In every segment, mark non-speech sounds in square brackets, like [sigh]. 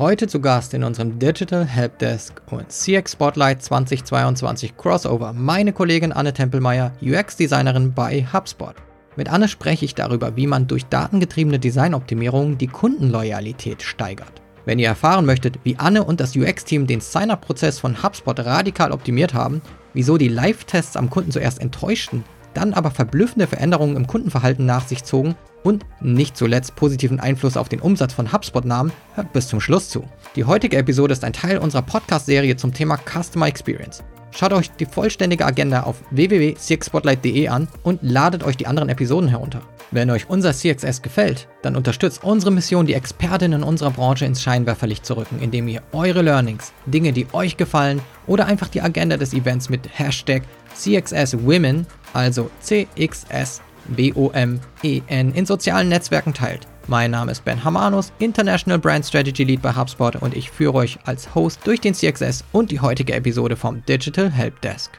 Heute zu Gast in unserem Digital Helpdesk und CX Spotlight 2022 Crossover meine Kollegin Anne Tempelmeier, UX-Designerin bei HubSpot. Mit Anne spreche ich darüber, wie man durch datengetriebene Designoptimierung die Kundenloyalität steigert. Wenn ihr erfahren möchtet, wie Anne und das UX-Team den Sign-up-Prozess von HubSpot radikal optimiert haben, wieso die Live-Tests am Kunden zuerst enttäuschten, dann aber verblüffende Veränderungen im Kundenverhalten nach sich zogen und nicht zuletzt positiven Einfluss auf den Umsatz von HubSpot nahmen, hört bis zum Schluss zu. Die heutige Episode ist ein Teil unserer Podcast-Serie zum Thema Customer Experience. Schaut euch die vollständige Agenda auf www.cxspotlight.de an und ladet euch die anderen Episoden herunter. Wenn euch unser CXS gefällt, dann unterstützt unsere Mission, die Expertinnen unserer Branche ins Scheinwerferlicht zu rücken, indem ihr eure Learnings, Dinge, die euch gefallen oder einfach die Agenda des Events mit Hashtag CXSWomen, also CXS B-O-M-E-N in sozialen Netzwerken teilt. Mein Name ist Ben Hamanus, International Brand Strategy Lead bei HubSpot und ich führe euch als Host durch den CXS und die heutige Episode vom Digital Help Desk.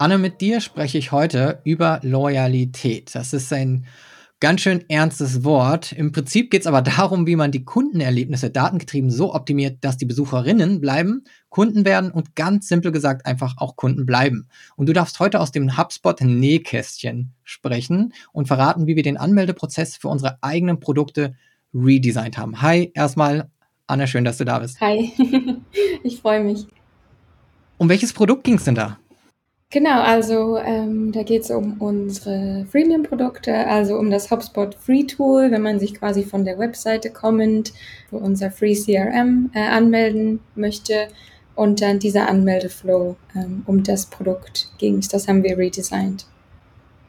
Anne, mit dir spreche ich heute über Loyalität. Das ist ein ganz schön ernstes Wort. Im Prinzip geht es aber darum, wie man die Kundenerlebnisse datengetrieben so optimiert, dass die Besucherinnen bleiben, Kunden werden und ganz simpel gesagt einfach auch Kunden bleiben. Und du darfst heute aus dem HubSpot Nähkästchen sprechen und verraten, wie wir den Anmeldeprozess für unsere eigenen Produkte redesigned haben. Hi, erstmal Anne, schön, dass du da bist. Hi, [laughs] ich freue mich. Um welches Produkt ging es denn da? Genau, also ähm, da geht es um unsere Freemium-Produkte, also um das HubSpot Free Tool, wenn man sich quasi von der Webseite kommend für unser Free CRM äh, anmelden möchte und dann dieser Anmeldeflow, ähm, um das Produkt ging das haben wir redesigned.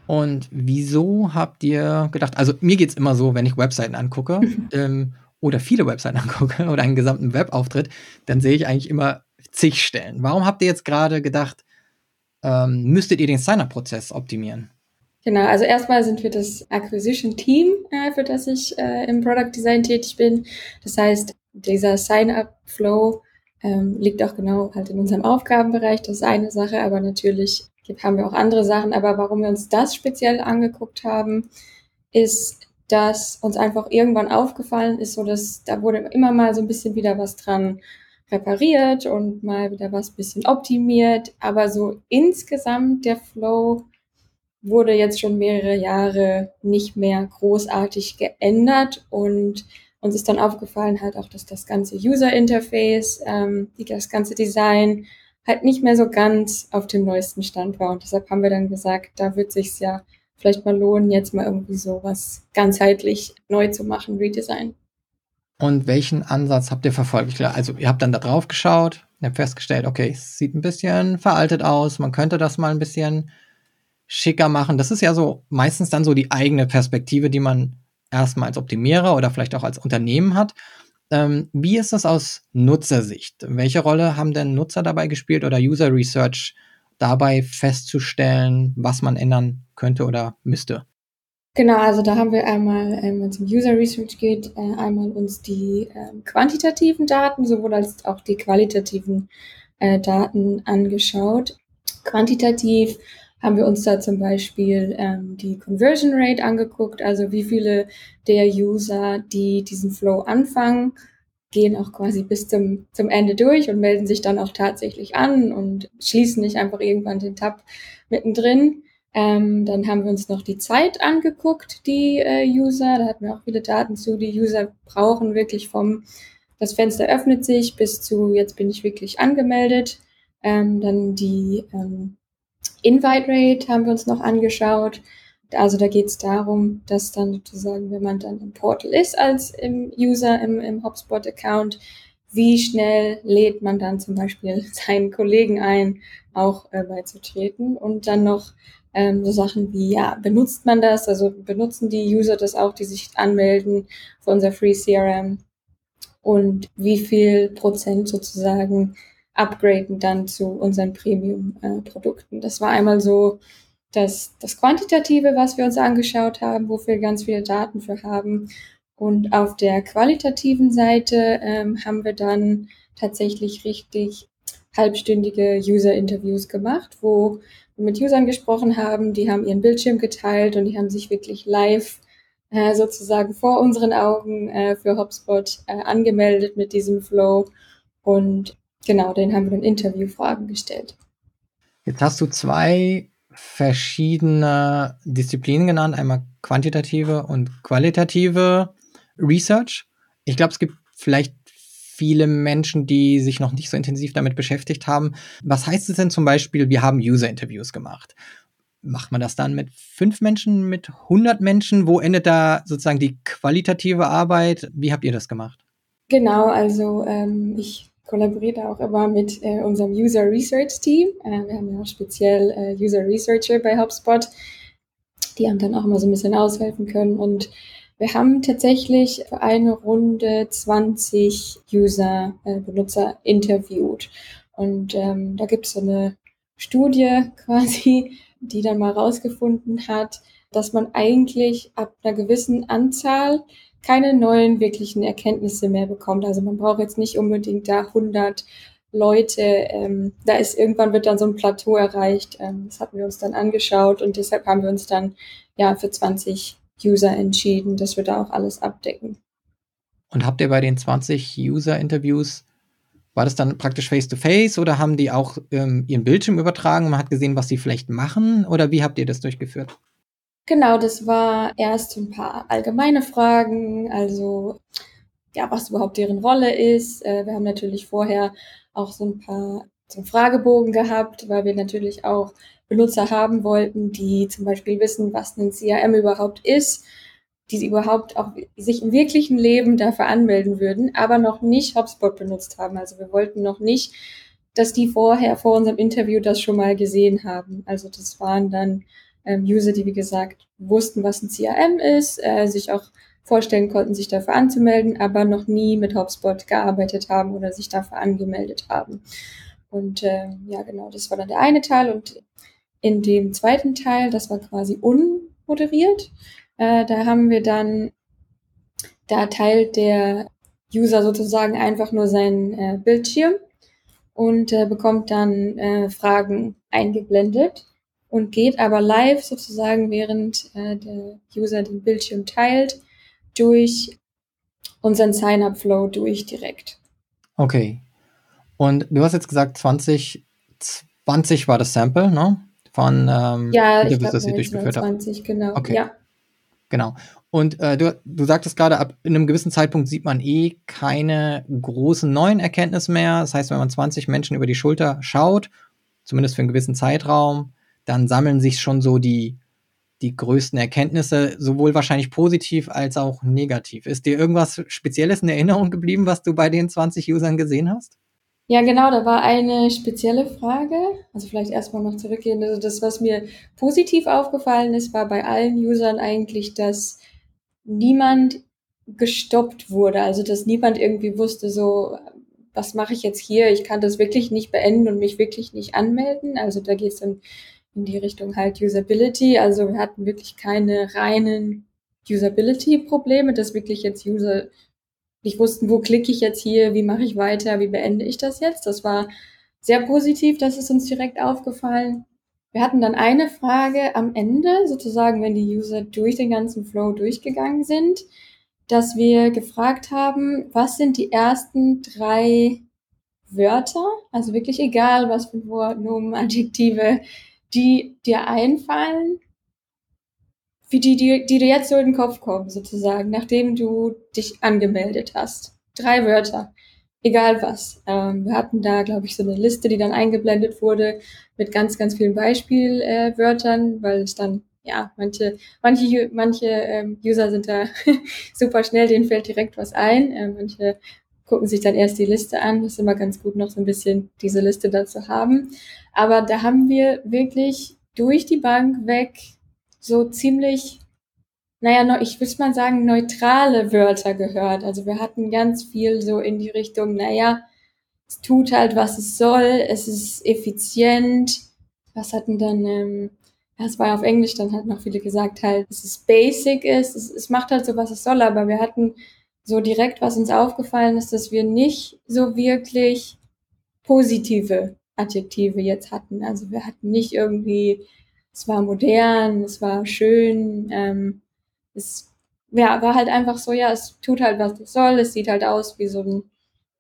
Und wieso habt ihr gedacht, also mir geht es immer so, wenn ich Webseiten angucke [laughs] ähm, oder viele Webseiten angucke [laughs] oder einen gesamten Webauftritt, dann sehe ich eigentlich immer zig Stellen. Warum habt ihr jetzt gerade gedacht, ähm, müsstet ihr den Sign-up-Prozess optimieren? Genau, also erstmal sind wir das Acquisition-Team, äh, für das ich äh, im Product Design tätig bin. Das heißt, dieser Sign-up-Flow ähm, liegt auch genau halt in unserem Aufgabenbereich. Das ist eine Sache, aber natürlich haben wir auch andere Sachen. Aber warum wir uns das speziell angeguckt haben, ist, dass uns einfach irgendwann aufgefallen ist, so dass da wurde immer mal so ein bisschen wieder was dran repariert und mal wieder was bisschen optimiert. Aber so insgesamt der Flow wurde jetzt schon mehrere Jahre nicht mehr großartig geändert und uns ist dann aufgefallen halt auch, dass das ganze User Interface, ähm, das ganze Design halt nicht mehr so ganz auf dem neuesten Stand war. Und deshalb haben wir dann gesagt, da wird sich's ja vielleicht mal lohnen, jetzt mal irgendwie so was ganzheitlich neu zu machen, Redesign. Und welchen Ansatz habt ihr verfolgt? Also ihr habt dann da drauf geschaut, ihr habt festgestellt, okay, es sieht ein bisschen veraltet aus, man könnte das mal ein bisschen schicker machen. Das ist ja so meistens dann so die eigene Perspektive, die man erstmal als Optimierer oder vielleicht auch als Unternehmen hat. Ähm, wie ist das aus Nutzersicht? Welche Rolle haben denn Nutzer dabei gespielt oder User Research dabei festzustellen, was man ändern könnte oder müsste? Genau, also da haben wir einmal, ähm, wenn es um User Research geht, äh, einmal uns die äh, quantitativen Daten sowohl als auch die qualitativen äh, Daten angeschaut. Quantitativ haben wir uns da zum Beispiel ähm, die Conversion Rate angeguckt, also wie viele der User, die diesen Flow anfangen, gehen auch quasi bis zum, zum Ende durch und melden sich dann auch tatsächlich an und schließen nicht einfach irgendwann den Tab mittendrin. Ähm, dann haben wir uns noch die Zeit angeguckt, die äh, User, da hatten wir auch viele Daten zu, die User brauchen wirklich vom, das Fenster öffnet sich bis zu, jetzt bin ich wirklich angemeldet. Ähm, dann die ähm, Invite Rate haben wir uns noch angeschaut. Also da geht es darum, dass dann sozusagen, wenn man dann im Portal ist als im User im, im HubSpot-Account, wie schnell lädt man dann zum Beispiel [laughs] seinen Kollegen ein, auch äh, beizutreten und dann noch ähm, so Sachen wie, ja, benutzt man das? Also benutzen die User das auch, die sich anmelden für unser Free CRM? Und wie viel Prozent sozusagen upgraden dann zu unseren Premium-Produkten? Äh, das war einmal so das, das Quantitative, was wir uns angeschaut haben, wofür wir ganz viele Daten für haben. Und auf der qualitativen Seite ähm, haben wir dann tatsächlich richtig halbstündige User-Interviews gemacht, wo mit Usern gesprochen haben, die haben ihren Bildschirm geteilt und die haben sich wirklich live äh, sozusagen vor unseren Augen äh, für HubSpot äh, angemeldet mit diesem Flow. Und genau, den haben wir dann Interviewfragen gestellt. Jetzt hast du zwei verschiedene Disziplinen genannt, einmal quantitative und qualitative Research. Ich glaube, es gibt vielleicht viele Menschen, die sich noch nicht so intensiv damit beschäftigt haben. Was heißt es denn zum Beispiel, wir haben User-Interviews gemacht? Macht man das dann mit fünf Menschen, mit 100 Menschen? Wo endet da sozusagen die qualitative Arbeit? Wie habt ihr das gemacht? Genau, also ähm, ich kollaboriere auch immer mit äh, unserem User Research Team. Äh, wir haben ja auch speziell äh, User Researcher bei HubSpot, die haben dann auch immer so ein bisschen aushelfen können und wir haben tatsächlich für eine Runde 20 User, äh, Benutzer interviewt. Und ähm, da gibt es so eine Studie [laughs] quasi, die dann mal rausgefunden hat, dass man eigentlich ab einer gewissen Anzahl keine neuen wirklichen Erkenntnisse mehr bekommt. Also man braucht jetzt nicht unbedingt da 100 Leute. Ähm, da ist irgendwann wird dann so ein Plateau erreicht. Ähm, das hatten wir uns dann angeschaut und deshalb haben wir uns dann ja für 20 User entschieden, dass wir da auch alles abdecken. Und habt ihr bei den 20 User-Interviews, war das dann praktisch face-to-face -face oder haben die auch ähm, ihren Bildschirm übertragen und man hat gesehen, was sie vielleicht machen? Oder wie habt ihr das durchgeführt? Genau, das war erst ein paar allgemeine Fragen, also ja, was überhaupt deren Rolle ist. Äh, wir haben natürlich vorher auch so ein paar so einen Fragebogen gehabt, weil wir natürlich auch Benutzer haben wollten, die zum Beispiel wissen, was ein CRM überhaupt ist, die überhaupt auch sich im wirklichen Leben dafür anmelden würden, aber noch nicht HubSpot benutzt haben. Also wir wollten noch nicht, dass die vorher vor unserem Interview das schon mal gesehen haben. Also das waren dann ähm, User, die wie gesagt wussten, was ein CRM ist, äh, sich auch vorstellen konnten, sich dafür anzumelden, aber noch nie mit HubSpot gearbeitet haben oder sich dafür angemeldet haben. Und äh, ja, genau, das war dann der eine Teil. Und in dem zweiten Teil, das war quasi unmoderiert, äh, da haben wir dann, da teilt der User sozusagen einfach nur seinen äh, Bildschirm und äh, bekommt dann äh, Fragen eingeblendet und geht aber live sozusagen, während äh, der User den Bildschirm teilt, durch unseren Sign-up-Flow durch direkt. Okay. Und du hast jetzt gesagt, 20, 20 war das Sample, ne? Von ähm, ja, ich glaub, das ihr durchgeführt 20, habt. genau. Okay. Ja. Genau. Und äh, du, du sagtest gerade, ab einem gewissen Zeitpunkt sieht man eh keine großen neuen Erkenntnisse mehr. Das heißt, wenn man 20 Menschen über die Schulter schaut, zumindest für einen gewissen Zeitraum, dann sammeln sich schon so die, die größten Erkenntnisse, sowohl wahrscheinlich positiv als auch negativ. Ist dir irgendwas Spezielles in Erinnerung geblieben, was du bei den 20 Usern gesehen hast? Ja, genau, da war eine spezielle Frage. Also vielleicht erstmal noch zurückgehen. Also das, was mir positiv aufgefallen ist, war bei allen Usern eigentlich, dass niemand gestoppt wurde. Also dass niemand irgendwie wusste, so, was mache ich jetzt hier? Ich kann das wirklich nicht beenden und mich wirklich nicht anmelden. Also da geht es dann in die Richtung halt Usability. Also wir hatten wirklich keine reinen Usability-Probleme, dass wirklich jetzt User nicht wussten, wo klicke ich jetzt hier, wie mache ich weiter, wie beende ich das jetzt. Das war sehr positiv, das ist uns direkt aufgefallen. Wir hatten dann eine Frage am Ende, sozusagen, wenn die User durch den ganzen Flow durchgegangen sind, dass wir gefragt haben, was sind die ersten drei Wörter, also wirklich egal, was für Nomen, Adjektive, die dir einfallen, wie die, die, die dir jetzt so in den Kopf kommen, sozusagen, nachdem du dich angemeldet hast. Drei Wörter, egal was. Ähm, wir hatten da, glaube ich, so eine Liste, die dann eingeblendet wurde mit ganz, ganz vielen Beispielwörtern, äh, weil es dann, ja, manche, manche, manche ähm, User sind da [laughs] super schnell, denen fällt direkt was ein. Äh, manche gucken sich dann erst die Liste an. Das ist immer ganz gut, noch so ein bisschen diese Liste dazu haben. Aber da haben wir wirklich durch die Bank weg so ziemlich, naja, ich würde mal sagen, neutrale Wörter gehört. Also wir hatten ganz viel so in die Richtung, naja, es tut halt, was es soll, es ist effizient. Was hatten dann, ähm, ja, es war auf Englisch, dann hat noch viele gesagt halt, dass es basic ist, es, es macht halt so, was es soll, aber wir hatten so direkt, was uns aufgefallen ist, dass wir nicht so wirklich positive Adjektive jetzt hatten. Also wir hatten nicht irgendwie, es war modern, es war schön, ähm, es ja, war halt einfach so, ja, es tut halt, was es soll, es sieht halt aus wie so ein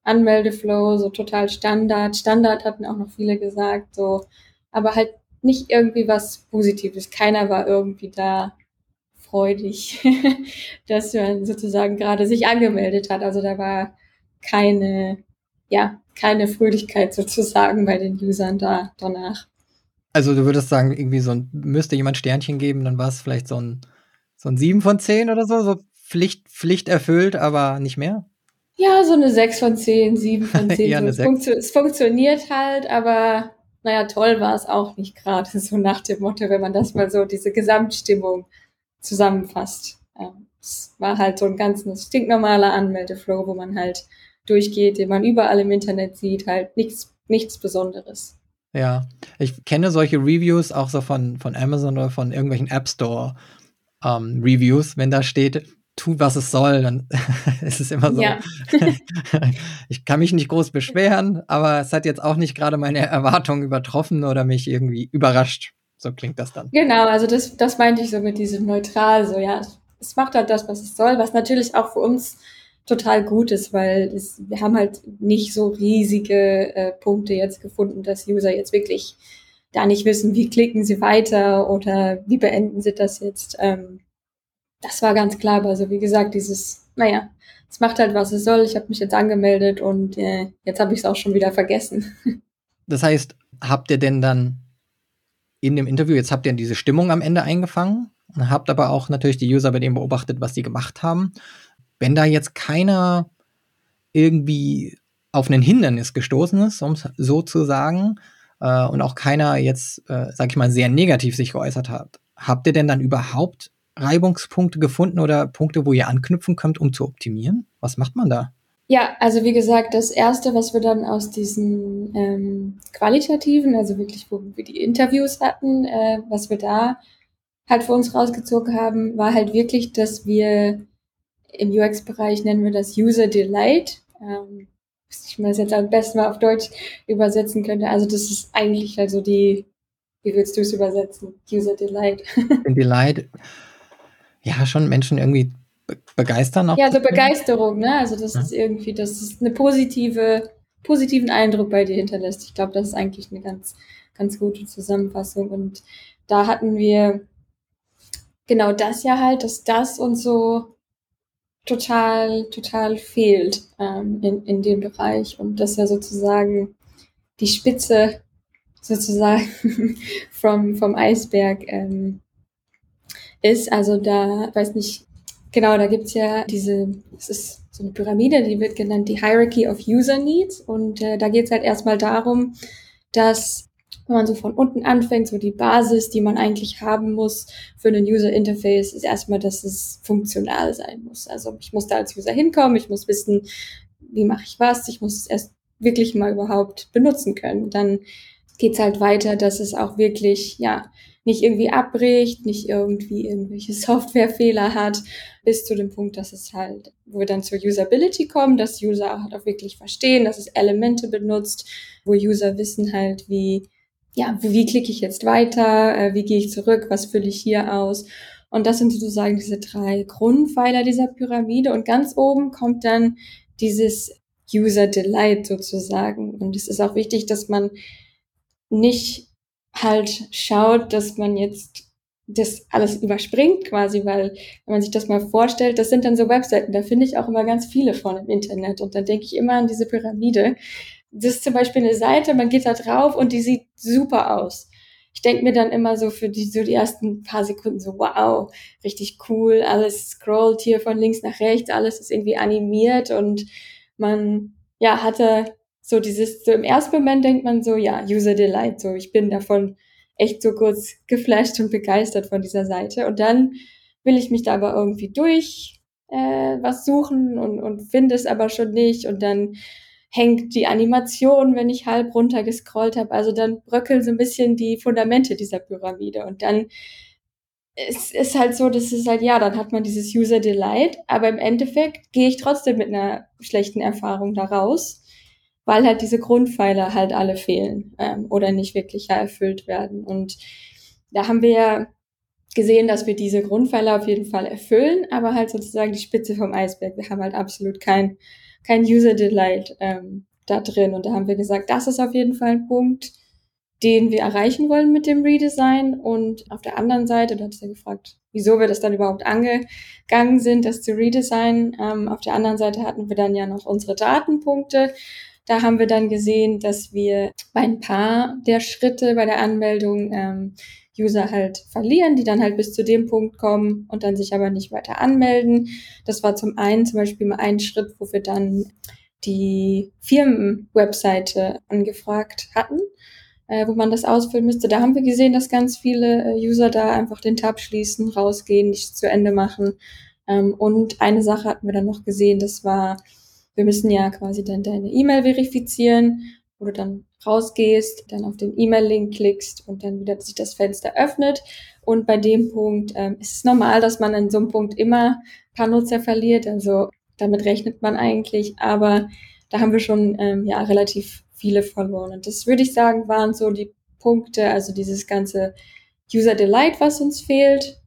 Anmeldeflow, so total Standard. Standard hatten auch noch viele gesagt, so, aber halt nicht irgendwie was Positives. Keiner war irgendwie da freudig, [laughs] dass man sozusagen gerade sich angemeldet hat. Also da war keine, ja, keine Fröhlichkeit sozusagen bei den Usern da danach. Also du würdest sagen, irgendwie so ein, müsste jemand Sternchen geben, dann war es vielleicht so ein, so ein 7 von 10 oder so, so Pflicht, Pflicht erfüllt, aber nicht mehr? Ja, so eine 6 von 10, 7 von [laughs] 10. ja, so. es, funktio es funktioniert halt, aber naja, toll war es auch nicht gerade, [laughs] so nach dem Motto, wenn man das mal so, diese Gesamtstimmung zusammenfasst. Ja, es war halt so ein ganz stinknormaler Anmeldeflow, wo man halt durchgeht, den man überall im Internet sieht, halt nichts, nichts Besonderes. Ja, ich kenne solche Reviews auch so von, von Amazon oder von irgendwelchen App Store ähm, Reviews, wenn da steht, tut, was es soll, dann [laughs] ist es immer so. Ja. [laughs] ich kann mich nicht groß beschweren, aber es hat jetzt auch nicht gerade meine Erwartungen übertroffen oder mich irgendwie überrascht. So klingt das dann. Genau, also das, das meinte ich so mit diesem neutral, so ja, es macht halt das, was es soll, was natürlich auch für uns total gut ist, weil es, wir haben halt nicht so riesige äh, Punkte jetzt gefunden, dass User jetzt wirklich da nicht wissen, wie klicken sie weiter oder wie beenden sie das jetzt. Ähm, das war ganz klar, also wie gesagt, dieses, naja, es macht halt, was es soll. Ich habe mich jetzt angemeldet und äh, jetzt habe ich es auch schon wieder vergessen. [laughs] Das heißt, habt ihr denn dann in dem Interview, jetzt habt ihr diese Stimmung am Ende eingefangen und habt aber auch natürlich die User bei denen beobachtet, was die gemacht haben. Wenn da jetzt keiner irgendwie auf ein Hindernis gestoßen ist, um es so zu sagen, äh, und auch keiner jetzt, äh, sag ich mal, sehr negativ sich geäußert hat, habt ihr denn dann überhaupt Reibungspunkte gefunden oder Punkte, wo ihr anknüpfen könnt, um zu optimieren? Was macht man da? Ja, also wie gesagt, das erste, was wir dann aus diesen ähm, qualitativen, also wirklich, wo wir die Interviews hatten, äh, was wir da halt für uns rausgezogen haben, war halt wirklich, dass wir im UX-Bereich nennen wir das User Delight. Ähm, ich mal das jetzt am besten mal auf Deutsch übersetzen könnte. Also das ist eigentlich also die, wie würdest du es übersetzen? User Delight. [laughs] Delight ja schon Menschen irgendwie begeistern. Auch ja, also Begeisterung, ne? Also das ja. ist irgendwie, das ist eine positive, positiven Eindruck bei dir hinterlässt. Ich glaube, das ist eigentlich eine ganz, ganz gute Zusammenfassung. Und da hatten wir genau das ja halt, dass das uns so total, total fehlt ähm, in, in dem Bereich. Und das ja sozusagen die Spitze sozusagen [laughs] vom, vom Eisberg ähm, ist. Also da, weiß nicht, genau, da gibt's ja diese, es ist so eine Pyramide, die wird genannt die Hierarchy of User Needs. Und äh, da geht's halt erstmal darum, dass wenn man so von unten anfängt, so die Basis, die man eigentlich haben muss für einen User Interface, ist erstmal, dass es funktional sein muss. Also ich muss da als User hinkommen, ich muss wissen, wie mache ich was, ich muss es erst wirklich mal überhaupt benutzen können. Dann geht's halt weiter, dass es auch wirklich, ja, nicht irgendwie abbricht, nicht irgendwie irgendwelche [laughs] Softwarefehler hat, bis zu dem Punkt, dass es halt, wo wir dann zur Usability kommen, dass User halt auch wirklich verstehen, dass es Elemente benutzt, wo User wissen halt, wie, ja, wie, klicke ich jetzt weiter, äh, wie gehe ich zurück, was fülle ich hier aus. Und das sind sozusagen diese drei Grundpfeiler dieser Pyramide. Und ganz oben kommt dann dieses User Delight sozusagen. Und es ist auch wichtig, dass man nicht halt schaut, dass man jetzt das alles überspringt quasi, weil wenn man sich das mal vorstellt, das sind dann so Webseiten, da finde ich auch immer ganz viele von im Internet und dann denke ich immer an diese Pyramide. Das ist zum Beispiel eine Seite, man geht da drauf und die sieht super aus. Ich denke mir dann immer so für die, so die ersten paar Sekunden so, wow, richtig cool, alles scrollt hier von links nach rechts, alles ist irgendwie animiert und man, ja, hatte so dieses, so im ersten Moment denkt man so, ja, User Delight, so ich bin davon echt so kurz geflasht und begeistert von dieser Seite. Und dann will ich mich da aber irgendwie durch äh, was suchen und, und finde es aber schon nicht. Und dann hängt die Animation, wenn ich halb runter gescrollt habe. Also dann bröckeln so ein bisschen die Fundamente dieser Pyramide. Und dann es ist halt so, dass es halt, ja, dann hat man dieses User Delight, aber im Endeffekt gehe ich trotzdem mit einer schlechten Erfahrung da raus weil halt diese Grundpfeiler halt alle fehlen ähm, oder nicht wirklich ja, erfüllt werden. Und da haben wir ja gesehen, dass wir diese Grundpfeiler auf jeden Fall erfüllen, aber halt sozusagen die Spitze vom Eisberg. Wir haben halt absolut kein, kein User Delight ähm, da drin. Und da haben wir gesagt, das ist auf jeden Fall ein Punkt, den wir erreichen wollen mit dem Redesign. Und auf der anderen Seite, du hast ja gefragt, wieso wir das dann überhaupt angegangen sind, das zu redesignen. Ähm, auf der anderen Seite hatten wir dann ja noch unsere Datenpunkte. Da haben wir dann gesehen, dass wir bei ein paar der Schritte bei der Anmeldung ähm, User halt verlieren, die dann halt bis zu dem Punkt kommen und dann sich aber nicht weiter anmelden. Das war zum einen zum Beispiel mal ein Schritt, wo wir dann die Firmenwebseite angefragt hatten äh, wo man das ausfüllen müsste. Da haben wir gesehen, dass ganz viele äh, User da einfach den Tab schließen, rausgehen, nicht zu Ende machen. Ähm, und eine Sache hatten wir dann noch gesehen, das war, wir müssen ja quasi dann deine E-Mail verifizieren, wo du dann rausgehst, dann auf den E-Mail-Link klickst und dann wieder sich das Fenster öffnet. Und bei dem Punkt ähm, ist es normal, dass man an so einem Punkt immer ein paar Nutzer verliert. Also damit rechnet man eigentlich. Aber da haben wir schon ähm, ja relativ viele verloren. Und das würde ich sagen, waren so die Punkte, also dieses ganze User Delight, was uns fehlt.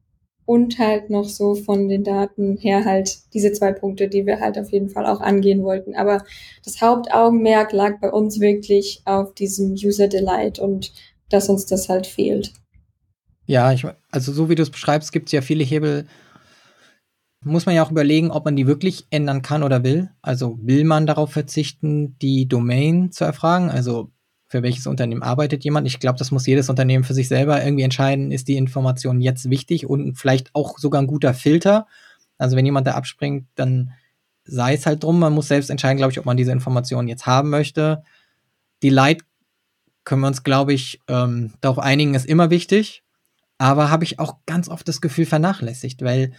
Und halt noch so von den Daten her halt diese zwei Punkte, die wir halt auf jeden Fall auch angehen wollten. Aber das Hauptaugenmerk lag bei uns wirklich auf diesem User Delight und dass uns das halt fehlt. Ja, ich, also so wie du es beschreibst, gibt es ja viele Hebel, muss man ja auch überlegen, ob man die wirklich ändern kann oder will. Also will man darauf verzichten, die Domain zu erfragen? Also für welches Unternehmen arbeitet jemand? Ich glaube, das muss jedes Unternehmen für sich selber irgendwie entscheiden, ist die Information jetzt wichtig und vielleicht auch sogar ein guter Filter. Also wenn jemand da abspringt, dann sei es halt drum. Man muss selbst entscheiden, glaube ich, ob man diese Information jetzt haben möchte. Die Light können wir uns, glaube ich, ähm, darauf einigen, ist immer wichtig. Aber habe ich auch ganz oft das Gefühl vernachlässigt, weil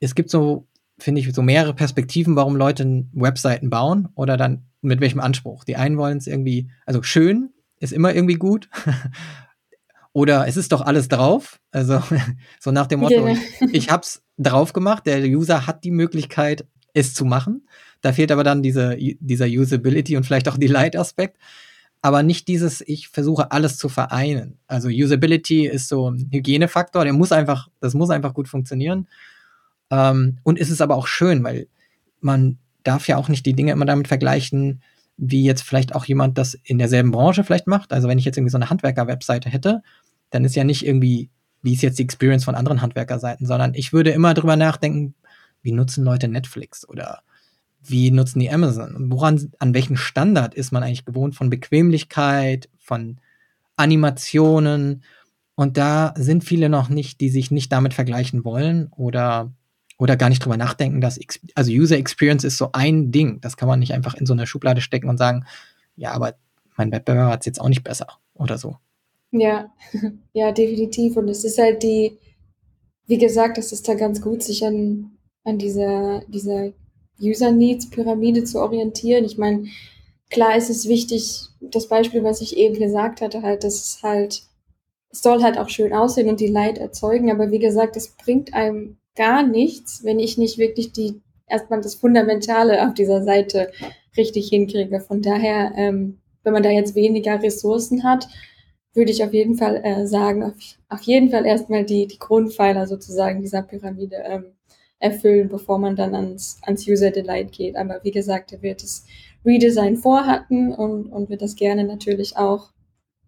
es gibt so, finde ich, so mehrere Perspektiven, warum Leute Webseiten bauen oder dann mit welchem Anspruch. Die einen wollen es irgendwie, also schön ist immer irgendwie gut. [laughs] oder es ist doch alles drauf. Also [laughs] so nach dem Motto, genau. ich, ich hab's drauf gemacht, der User hat die Möglichkeit, es zu machen. Da fehlt aber dann diese, dieser Usability und vielleicht auch die Light-Aspekt. Aber nicht dieses, ich versuche alles zu vereinen. Also Usability ist so ein Hygienefaktor, der muss einfach, das muss einfach gut funktionieren. Ähm, und ist es aber auch schön, weil man darf ja auch nicht die Dinge immer damit vergleichen, wie jetzt vielleicht auch jemand das in derselben Branche vielleicht macht. Also wenn ich jetzt irgendwie so eine Handwerker-Webseite hätte, dann ist ja nicht irgendwie, wie ist jetzt die Experience von anderen Handwerkerseiten, sondern ich würde immer drüber nachdenken, wie nutzen Leute Netflix oder wie nutzen die Amazon? Woran, an welchen Standard ist man eigentlich gewohnt von Bequemlichkeit, von Animationen? Und da sind viele noch nicht, die sich nicht damit vergleichen wollen oder oder gar nicht drüber nachdenken, dass, also User Experience ist so ein Ding. Das kann man nicht einfach in so eine Schublade stecken und sagen, ja, aber mein Wettbewerber hat es jetzt auch nicht besser oder so. Ja, [laughs] ja, definitiv. Und es ist halt die, wie gesagt, es ist da ganz gut, sich an, an dieser, dieser User Needs Pyramide zu orientieren. Ich meine, klar ist es wichtig, das Beispiel, was ich eben gesagt hatte, halt, dass es halt, es soll halt auch schön aussehen und die Leid erzeugen, aber wie gesagt, es bringt einem gar nichts, wenn ich nicht wirklich die erstmal das Fundamentale auf dieser Seite richtig hinkriege. Von daher, ähm, wenn man da jetzt weniger Ressourcen hat, würde ich auf jeden Fall äh, sagen, auf, auf, jeden Fall erstmal die, die Grundpfeiler sozusagen dieser Pyramide ähm, erfüllen, bevor man dann ans, ans User Delight geht. Aber wie gesagt, er wird das Redesign vorhatten und, und wir das gerne natürlich auch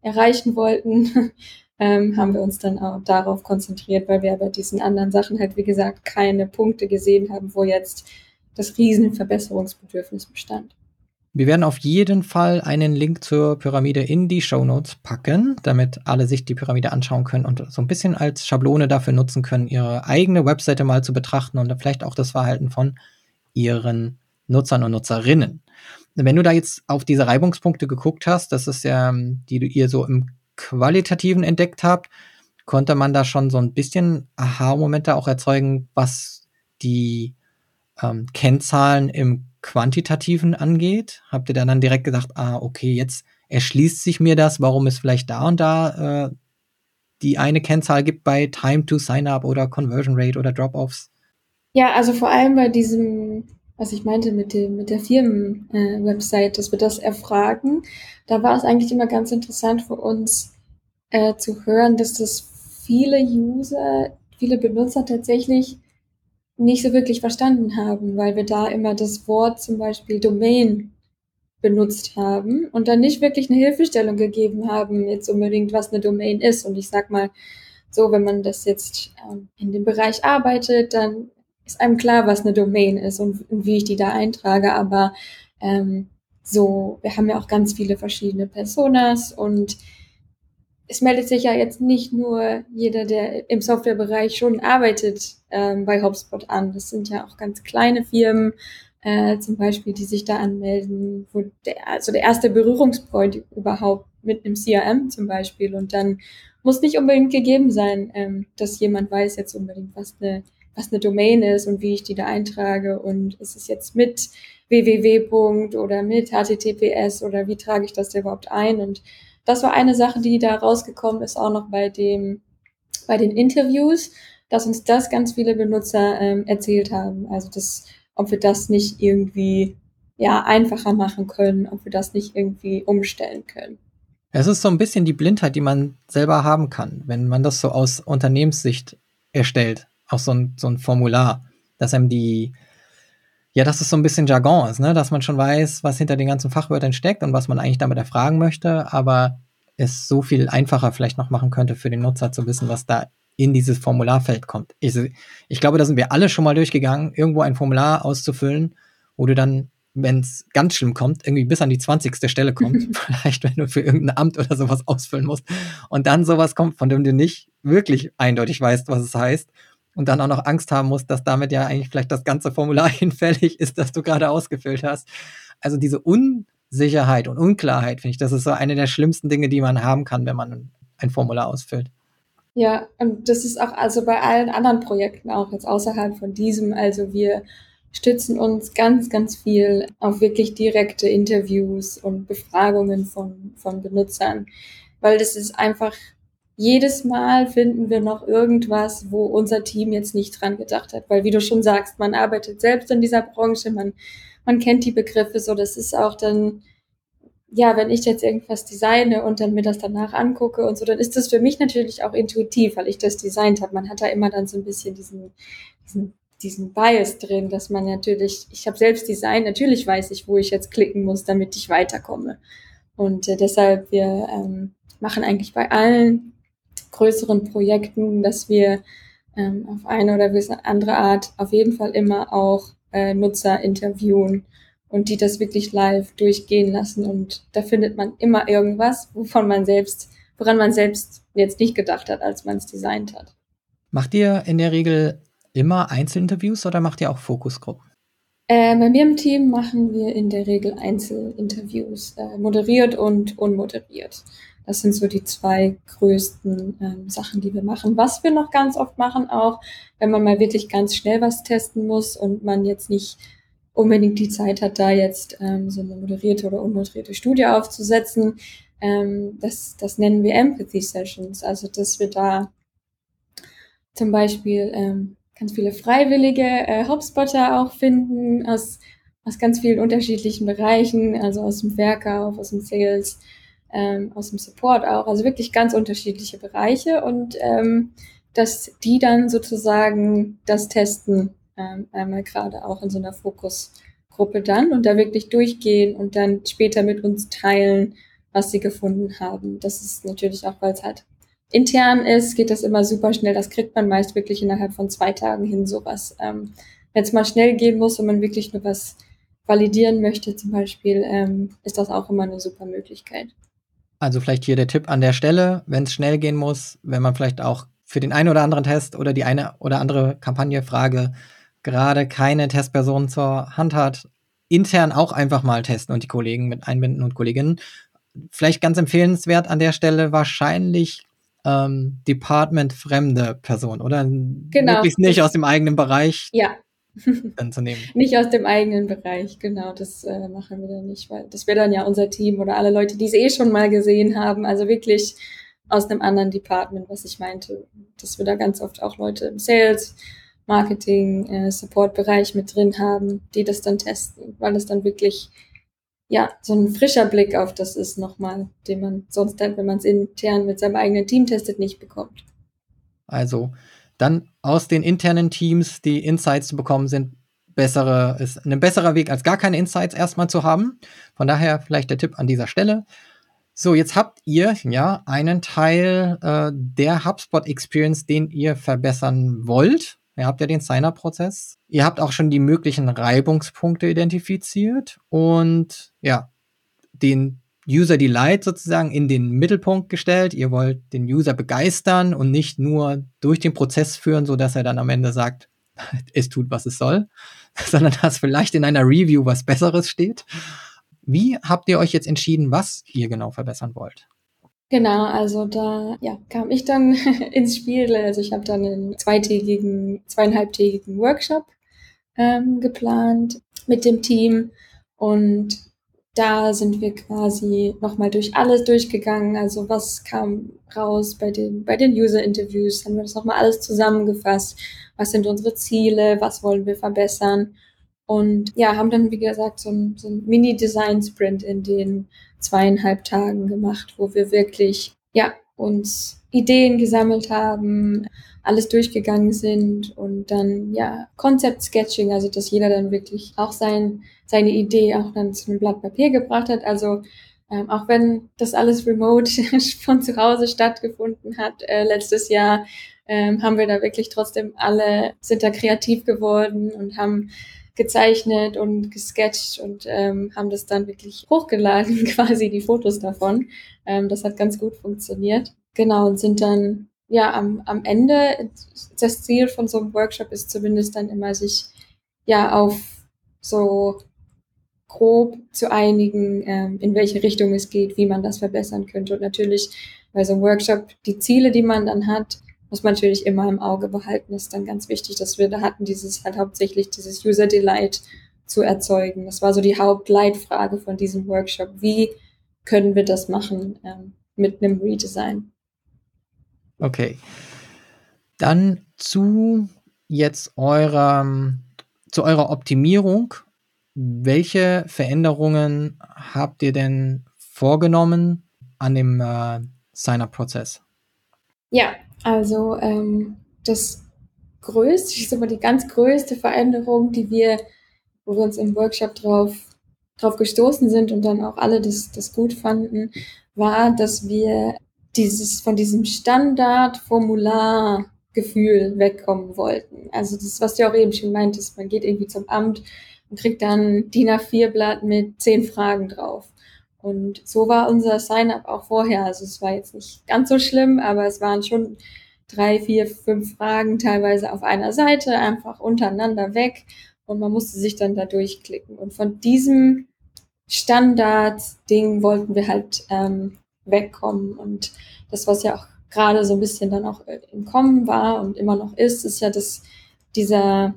erreichen wollten. [laughs] ähm, haben wir uns dann auch darauf konzentriert, weil wir bei diesen anderen Sachen halt, wie gesagt, keine Punkte gesehen haben, wo jetzt das Riesenverbesserungsbedürfnis bestand. Wir werden auf jeden Fall einen Link zur Pyramide in die Show Notes packen, damit alle sich die Pyramide anschauen können und so ein bisschen als Schablone dafür nutzen können, ihre eigene Webseite mal zu betrachten und vielleicht auch das Verhalten von ihren Nutzern und Nutzerinnen. Wenn du da jetzt auf diese Reibungspunkte geguckt hast, das ist ja, die du ihr so im Qualitativen entdeckt habt, konnte man da schon so ein bisschen Aha-Momente auch erzeugen, was die ähm, Kennzahlen im Quantitativen angeht? Habt ihr dann direkt gedacht, ah, okay, jetzt erschließt sich mir das, warum es vielleicht da und da äh, die eine Kennzahl gibt bei Time to Sign Up oder Conversion Rate oder Drop-Offs? Ja, also vor allem bei diesem was ich meinte mit dem, mit der Firmen-Website, äh, dass wir das erfragen. Da war es eigentlich immer ganz interessant für uns äh, zu hören, dass das viele User, viele Benutzer tatsächlich nicht so wirklich verstanden haben, weil wir da immer das Wort zum Beispiel Domain benutzt haben und dann nicht wirklich eine Hilfestellung gegeben haben, jetzt unbedingt, was eine Domain ist. Und ich sag mal, so, wenn man das jetzt ähm, in dem Bereich arbeitet, dann ist einem klar, was eine Domain ist und, und wie ich die da eintrage. Aber ähm, so, wir haben ja auch ganz viele verschiedene Personas und es meldet sich ja jetzt nicht nur jeder, der im Softwarebereich schon arbeitet, ähm, bei HubSpot an. Das sind ja auch ganz kleine Firmen, äh, zum Beispiel, die sich da anmelden, wo der, also der erste Berührungspunkt überhaupt mit einem CRM zum Beispiel. Und dann muss nicht unbedingt gegeben sein, ähm, dass jemand weiß jetzt unbedingt, was eine, was eine Domain ist und wie ich die da eintrage. Und ist es jetzt mit www. oder mit HTTPS oder wie trage ich das da überhaupt ein? Und das war eine Sache, die da rausgekommen ist, auch noch bei dem, bei den Interviews, dass uns das ganz viele Benutzer ähm, erzählt haben. Also das, ob wir das nicht irgendwie ja einfacher machen können, ob wir das nicht irgendwie umstellen können. Es ist so ein bisschen die Blindheit, die man selber haben kann, wenn man das so aus Unternehmenssicht erstellt, auch so ein, so ein Formular, dass einem die, ja, dass es so ein bisschen Jargon ist, ne? dass man schon weiß, was hinter den ganzen Fachwörtern steckt und was man eigentlich damit erfragen möchte, aber es so viel einfacher vielleicht noch machen könnte für den Nutzer zu wissen, was da in dieses Formularfeld kommt. Ich, ich glaube, da sind wir alle schon mal durchgegangen, irgendwo ein Formular auszufüllen, wo du dann, wenn es ganz schlimm kommt, irgendwie bis an die 20. Stelle kommt, [laughs] vielleicht wenn du für irgendein Amt oder sowas ausfüllen musst und dann sowas kommt, von dem du nicht wirklich eindeutig weißt, was es heißt und dann auch noch Angst haben musst, dass damit ja eigentlich vielleicht das ganze Formular [laughs] hinfällig ist, das du gerade ausgefüllt hast. Also diese Unsicherheit und Unklarheit, finde ich, das ist so eine der schlimmsten Dinge, die man haben kann, wenn man ein Formular ausfüllt. Ja, und das ist auch also bei allen anderen Projekten auch jetzt außerhalb von diesem. Also wir stützen uns ganz, ganz viel auf wirklich direkte Interviews und Befragungen von, von Benutzern, weil das ist einfach jedes Mal finden wir noch irgendwas, wo unser Team jetzt nicht dran gedacht hat. Weil, wie du schon sagst, man arbeitet selbst in dieser Branche, man, man kennt die Begriffe so. Das ist auch dann, ja, wenn ich jetzt irgendwas designe und dann mir das danach angucke und so, dann ist das für mich natürlich auch intuitiv, weil ich das designt habe. Man hat da immer dann so ein bisschen diesen, diesen, diesen Bias drin, dass man natürlich, ich habe selbst Design, natürlich weiß ich, wo ich jetzt klicken muss, damit ich weiterkomme. Und äh, deshalb, wir ähm, machen eigentlich bei allen größeren Projekten, dass wir ähm, auf eine oder andere Art auf jeden Fall immer auch äh, Nutzer interviewen und die das wirklich live durchgehen lassen. Und da findet man immer irgendwas, wovon man selbst, woran man selbst jetzt nicht gedacht hat, als man es designt hat. Macht ihr in der Regel immer Einzelinterviews oder macht ihr auch Fokusgruppen? Äh, bei mir im Team machen wir in der Regel Einzelinterviews, äh, moderiert und unmoderiert. Das sind so die zwei größten ähm, Sachen, die wir machen. Was wir noch ganz oft machen, auch wenn man mal wirklich ganz schnell was testen muss und man jetzt nicht unbedingt die Zeit hat, da jetzt ähm, so eine moderierte oder unmoderierte Studie aufzusetzen. Ähm, das, das nennen wir Empathy Sessions. Also, dass wir da zum Beispiel ähm, ganz viele freiwillige äh, Hubspotter auch finden aus, aus ganz vielen unterschiedlichen Bereichen, also aus dem Verkauf, aus dem Sales, ähm, aus dem Support auch, also wirklich ganz unterschiedliche Bereiche und ähm, dass die dann sozusagen das testen, ähm, einmal gerade auch in so einer Fokusgruppe dann und da wirklich durchgehen und dann später mit uns teilen, was sie gefunden haben. Das ist natürlich auch, weil es halt intern ist, geht das immer super schnell. Das kriegt man meist wirklich innerhalb von zwei Tagen hin, sowas. Ähm, Wenn es mal schnell gehen muss und man wirklich nur was validieren möchte, zum Beispiel, ähm, ist das auch immer eine super Möglichkeit. Also vielleicht hier der Tipp an der Stelle, wenn es schnell gehen muss, wenn man vielleicht auch für den einen oder anderen Test oder die eine oder andere Kampagnefrage gerade keine Testperson zur Hand hat, intern auch einfach mal testen und die Kollegen mit einbinden und Kolleginnen. Vielleicht ganz empfehlenswert an der Stelle wahrscheinlich ähm, Department-fremde Person, oder? Genau. Möglichst nicht aus dem eigenen Bereich. Ja, [laughs] dann zu nehmen. nicht aus dem eigenen Bereich, genau, das äh, machen wir dann nicht, weil das wäre dann ja unser Team oder alle Leute, die es eh schon mal gesehen haben, also wirklich aus einem anderen Department, was ich meinte, dass wir da ganz oft auch Leute im Sales Marketing, äh, Support-Bereich mit drin haben, die das dann testen, weil das dann wirklich ja so ein frischer Blick auf das ist nochmal, den man sonst dann, wenn man es intern mit seinem eigenen Team testet, nicht bekommt. Also dann aus den internen Teams die Insights zu bekommen, sind bessere, ist ein besserer Weg, als gar keine Insights erstmal zu haben. Von daher vielleicht der Tipp an dieser Stelle. So, jetzt habt ihr ja einen Teil äh, der HubSpot Experience, den ihr verbessern wollt. Ihr habt ja den Sign-up-Prozess. Ihr habt auch schon die möglichen Reibungspunkte identifiziert und ja, den User Delight sozusagen in den Mittelpunkt gestellt. Ihr wollt den User begeistern und nicht nur durch den Prozess führen, so dass er dann am Ende sagt, [laughs] es tut, was es soll, [laughs] sondern dass vielleicht in einer Review was Besseres steht. Wie habt ihr euch jetzt entschieden, was ihr genau verbessern wollt? Genau, also da ja, kam ich dann [laughs] ins Spiel. Also ich habe dann einen zweitägigen, zweieinhalbtägigen Workshop ähm, geplant mit dem Team und da sind wir quasi nochmal durch alles durchgegangen. Also was kam raus bei den, bei den User-Interviews? Haben wir das nochmal alles zusammengefasst? Was sind unsere Ziele? Was wollen wir verbessern? Und ja, haben dann, wie gesagt, so ein, so ein Mini-Design-Sprint in den zweieinhalb Tagen gemacht, wo wir wirklich, ja, uns Ideen gesammelt haben, alles durchgegangen sind und dann, ja, Concept Sketching, also dass jeder dann wirklich auch sein, seine Idee auch dann zu einem Blatt Papier gebracht hat. Also ähm, auch wenn das alles remote [laughs] von zu Hause stattgefunden hat äh, letztes Jahr, ähm, haben wir da wirklich trotzdem alle, sind da kreativ geworden und haben gezeichnet und gesketcht und ähm, haben das dann wirklich hochgeladen, [laughs] quasi die Fotos davon. Ähm, das hat ganz gut funktioniert. Genau, und sind dann ja am, am Ende, das Ziel von so einem Workshop ist zumindest dann immer, sich ja auf so grob zu einigen, ähm, in welche Richtung es geht, wie man das verbessern könnte. Und natürlich bei so einem Workshop die Ziele, die man dann hat, muss man natürlich immer im Auge behalten. Das ist dann ganz wichtig, dass wir da hatten, dieses halt hauptsächlich dieses User Delight zu erzeugen. Das war so die Hauptleitfrage von diesem Workshop. Wie können wir das machen ähm, mit einem Redesign? Okay. Dann zu jetzt eurer, zu eurer Optimierung. Welche Veränderungen habt ihr denn vorgenommen an dem äh, Sign-up-Prozess? Ja, also ähm, das größte, ich sag mal, die ganz größte Veränderung, die wir, wo wir uns im Workshop drauf, drauf gestoßen sind und dann auch alle das, das gut fanden, war, dass wir dieses, von diesem Standardformulargefühl wegkommen wollten. Also das, was du auch eben schon meintest, man geht irgendwie zum Amt und kriegt dann DIN A4-Blatt mit zehn Fragen drauf. Und so war unser Sign-up auch vorher. Also es war jetzt nicht ganz so schlimm, aber es waren schon drei, vier, fünf Fragen teilweise auf einer Seite, einfach untereinander weg. Und man musste sich dann da durchklicken. Und von diesem Standard-Ding wollten wir halt ähm, wegkommen. Und das, was ja auch gerade so ein bisschen dann auch im Kommen war und immer noch ist, ist ja das, dieser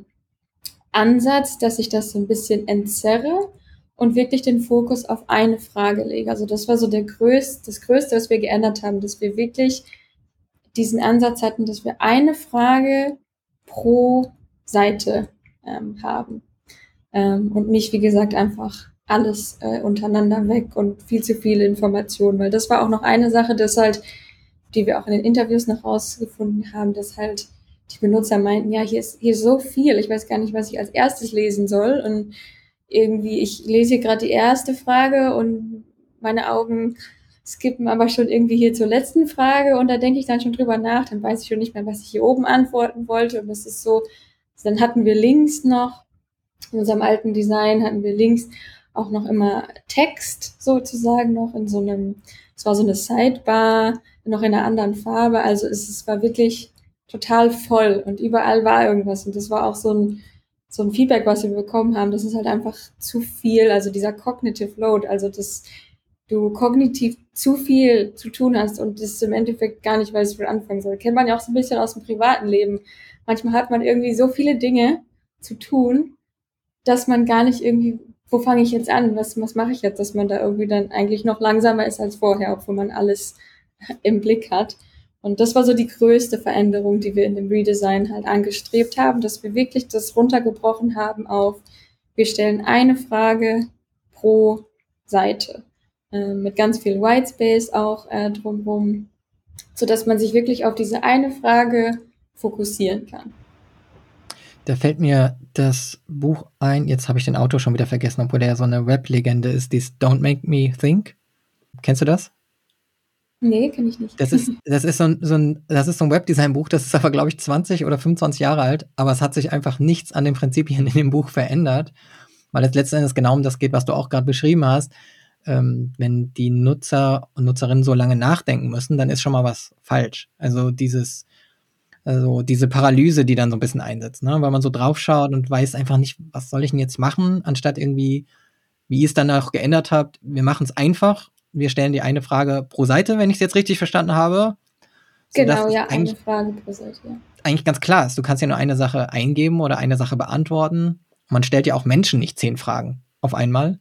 Ansatz, dass ich das so ein bisschen entzerre und wirklich den Fokus auf eine Frage lege. Also das war so der größte, das Größte, was wir geändert haben, dass wir wirklich diesen Ansatz hatten, dass wir eine Frage pro Seite ähm, haben ähm, und nicht, wie gesagt, einfach alles äh, untereinander weg und viel zu viele Informationen, weil das war auch noch eine Sache, dass halt, die wir auch in den Interviews noch rausgefunden haben, dass halt die Benutzer meinten, ja, hier ist hier ist so viel, ich weiß gar nicht, was ich als erstes lesen soll. Und irgendwie, ich lese hier gerade die erste Frage und meine Augen skippen aber schon irgendwie hier zur letzten Frage. Und da denke ich dann schon drüber nach, dann weiß ich schon nicht mehr, was ich hier oben antworten wollte. Und das ist so, dann hatten wir links noch, in unserem alten Design hatten wir links auch noch immer Text sozusagen noch in so einem, es war so eine Sidebar, noch in einer anderen Farbe, also es, es war wirklich total voll und überall war irgendwas und das war auch so ein, so ein Feedback, was wir bekommen haben, das ist halt einfach zu viel, also dieser Cognitive Load, also dass du kognitiv zu viel zu tun hast und das im Endeffekt gar nicht weißt, wo du anfangen soll. Kennt man ja auch so ein bisschen aus dem privaten Leben. Manchmal hat man irgendwie so viele Dinge zu tun, dass man gar nicht irgendwie, wo fange ich jetzt an, was, was mache ich jetzt, dass man da irgendwie dann eigentlich noch langsamer ist als vorher, obwohl man alles im Blick hat. Und das war so die größte Veränderung, die wir in dem Redesign halt angestrebt haben, dass wir wirklich das runtergebrochen haben auf, wir stellen eine Frage pro Seite äh, mit ganz viel Whitespace auch äh, drumherum, so dass man sich wirklich auf diese eine Frage fokussieren kann. Da fällt mir das Buch ein, jetzt habe ich den Autor schon wieder vergessen, obwohl der so eine Web-Legende ist, dies Don't Make Me Think. Kennst du das? Nee, kenne ich nicht. Das ist, [laughs] das ist so ein, so ein, das ist so ein Webdesign-Buch, das ist aber, glaube ich, 20 oder 25 Jahre alt, aber es hat sich einfach nichts an den Prinzipien in dem Buch verändert, weil es letzten Endes genau um das geht, was du auch gerade beschrieben hast. Ähm, wenn die Nutzer und Nutzerinnen so lange nachdenken müssen, dann ist schon mal was falsch. Also dieses, also diese Paralyse, die dann so ein bisschen einsetzt, ne? weil man so draufschaut und weiß einfach nicht, was soll ich denn jetzt machen, anstatt irgendwie, wie ihr es dann auch geändert habt, wir machen es einfach, wir stellen die eine Frage pro Seite, wenn ich es jetzt richtig verstanden habe. Genau, ja, eine Frage pro Seite, ja. Eigentlich ganz klar ist, du kannst ja nur eine Sache eingeben oder eine Sache beantworten. Man stellt ja auch Menschen nicht zehn Fragen auf einmal.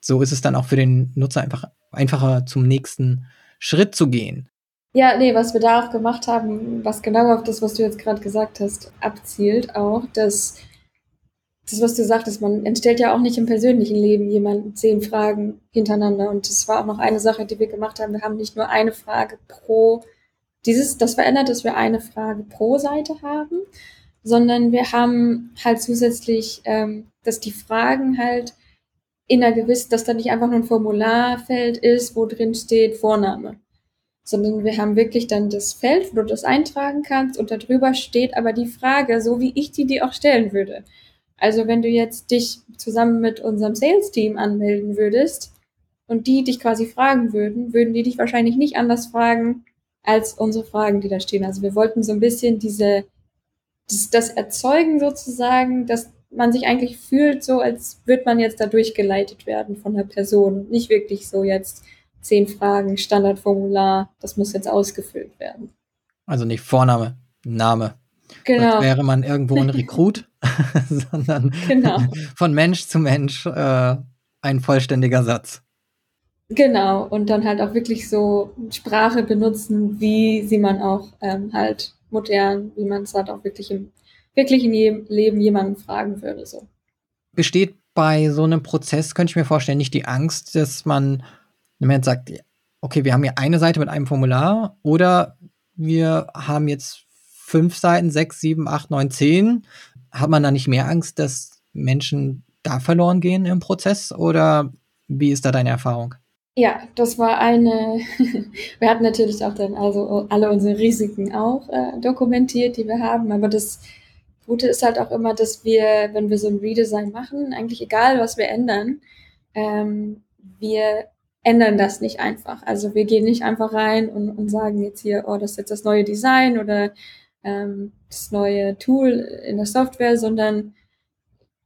So ist es dann auch für den Nutzer einfach einfacher zum nächsten Schritt zu gehen. Ja, nee, was wir da auch gemacht haben, was genau auf das, was du jetzt gerade gesagt hast, abzielt, auch, dass das, was du sagtest, man entstellt ja auch nicht im persönlichen Leben jemanden zehn Fragen hintereinander. Und das war auch noch eine Sache, die wir gemacht haben. Wir haben nicht nur eine Frage pro, dieses, das verändert, dass wir eine Frage pro Seite haben, sondern wir haben halt zusätzlich, ähm, dass die Fragen halt in einer gewissen, dass da nicht einfach nur ein Formularfeld ist, wo drin steht Vorname sondern wir haben wirklich dann das Feld, wo du das eintragen kannst und darüber steht aber die Frage, so wie ich die dir auch stellen würde. Also wenn du jetzt dich zusammen mit unserem Sales-Team anmelden würdest und die dich quasi fragen würden, würden die dich wahrscheinlich nicht anders fragen als unsere Fragen, die da stehen. Also wir wollten so ein bisschen diese, das, das erzeugen sozusagen, dass man sich eigentlich fühlt, so als würde man jetzt da durchgeleitet werden von der Person. Nicht wirklich so jetzt, zehn Fragen, Standardformular, das muss jetzt ausgefüllt werden. Also nicht Vorname, Name. Genau. Sonst wäre man irgendwo ein Rekrut, [laughs] sondern genau. von Mensch zu Mensch äh, ein vollständiger Satz. Genau, und dann halt auch wirklich so Sprache benutzen, wie sie man auch ähm, halt modern, wie man es halt auch wirklich im wirklichen Leben jemanden fragen würde. So. Besteht bei so einem Prozess, könnte ich mir vorstellen, nicht die Angst, dass man wenn man jetzt sagt, okay, wir haben hier eine Seite mit einem Formular oder wir haben jetzt fünf Seiten, sechs, sieben, acht, neun, zehn, hat man da nicht mehr Angst, dass Menschen da verloren gehen im Prozess oder wie ist da deine Erfahrung? Ja, das war eine, [laughs] wir hatten natürlich auch dann also alle unsere Risiken auch äh, dokumentiert, die wir haben, aber das Gute ist halt auch immer, dass wir, wenn wir so ein Redesign machen, eigentlich egal, was wir ändern, ähm, wir ändern das nicht einfach. Also wir gehen nicht einfach rein und, und sagen jetzt hier, oh, das ist jetzt das neue Design oder ähm, das neue Tool in der Software, sondern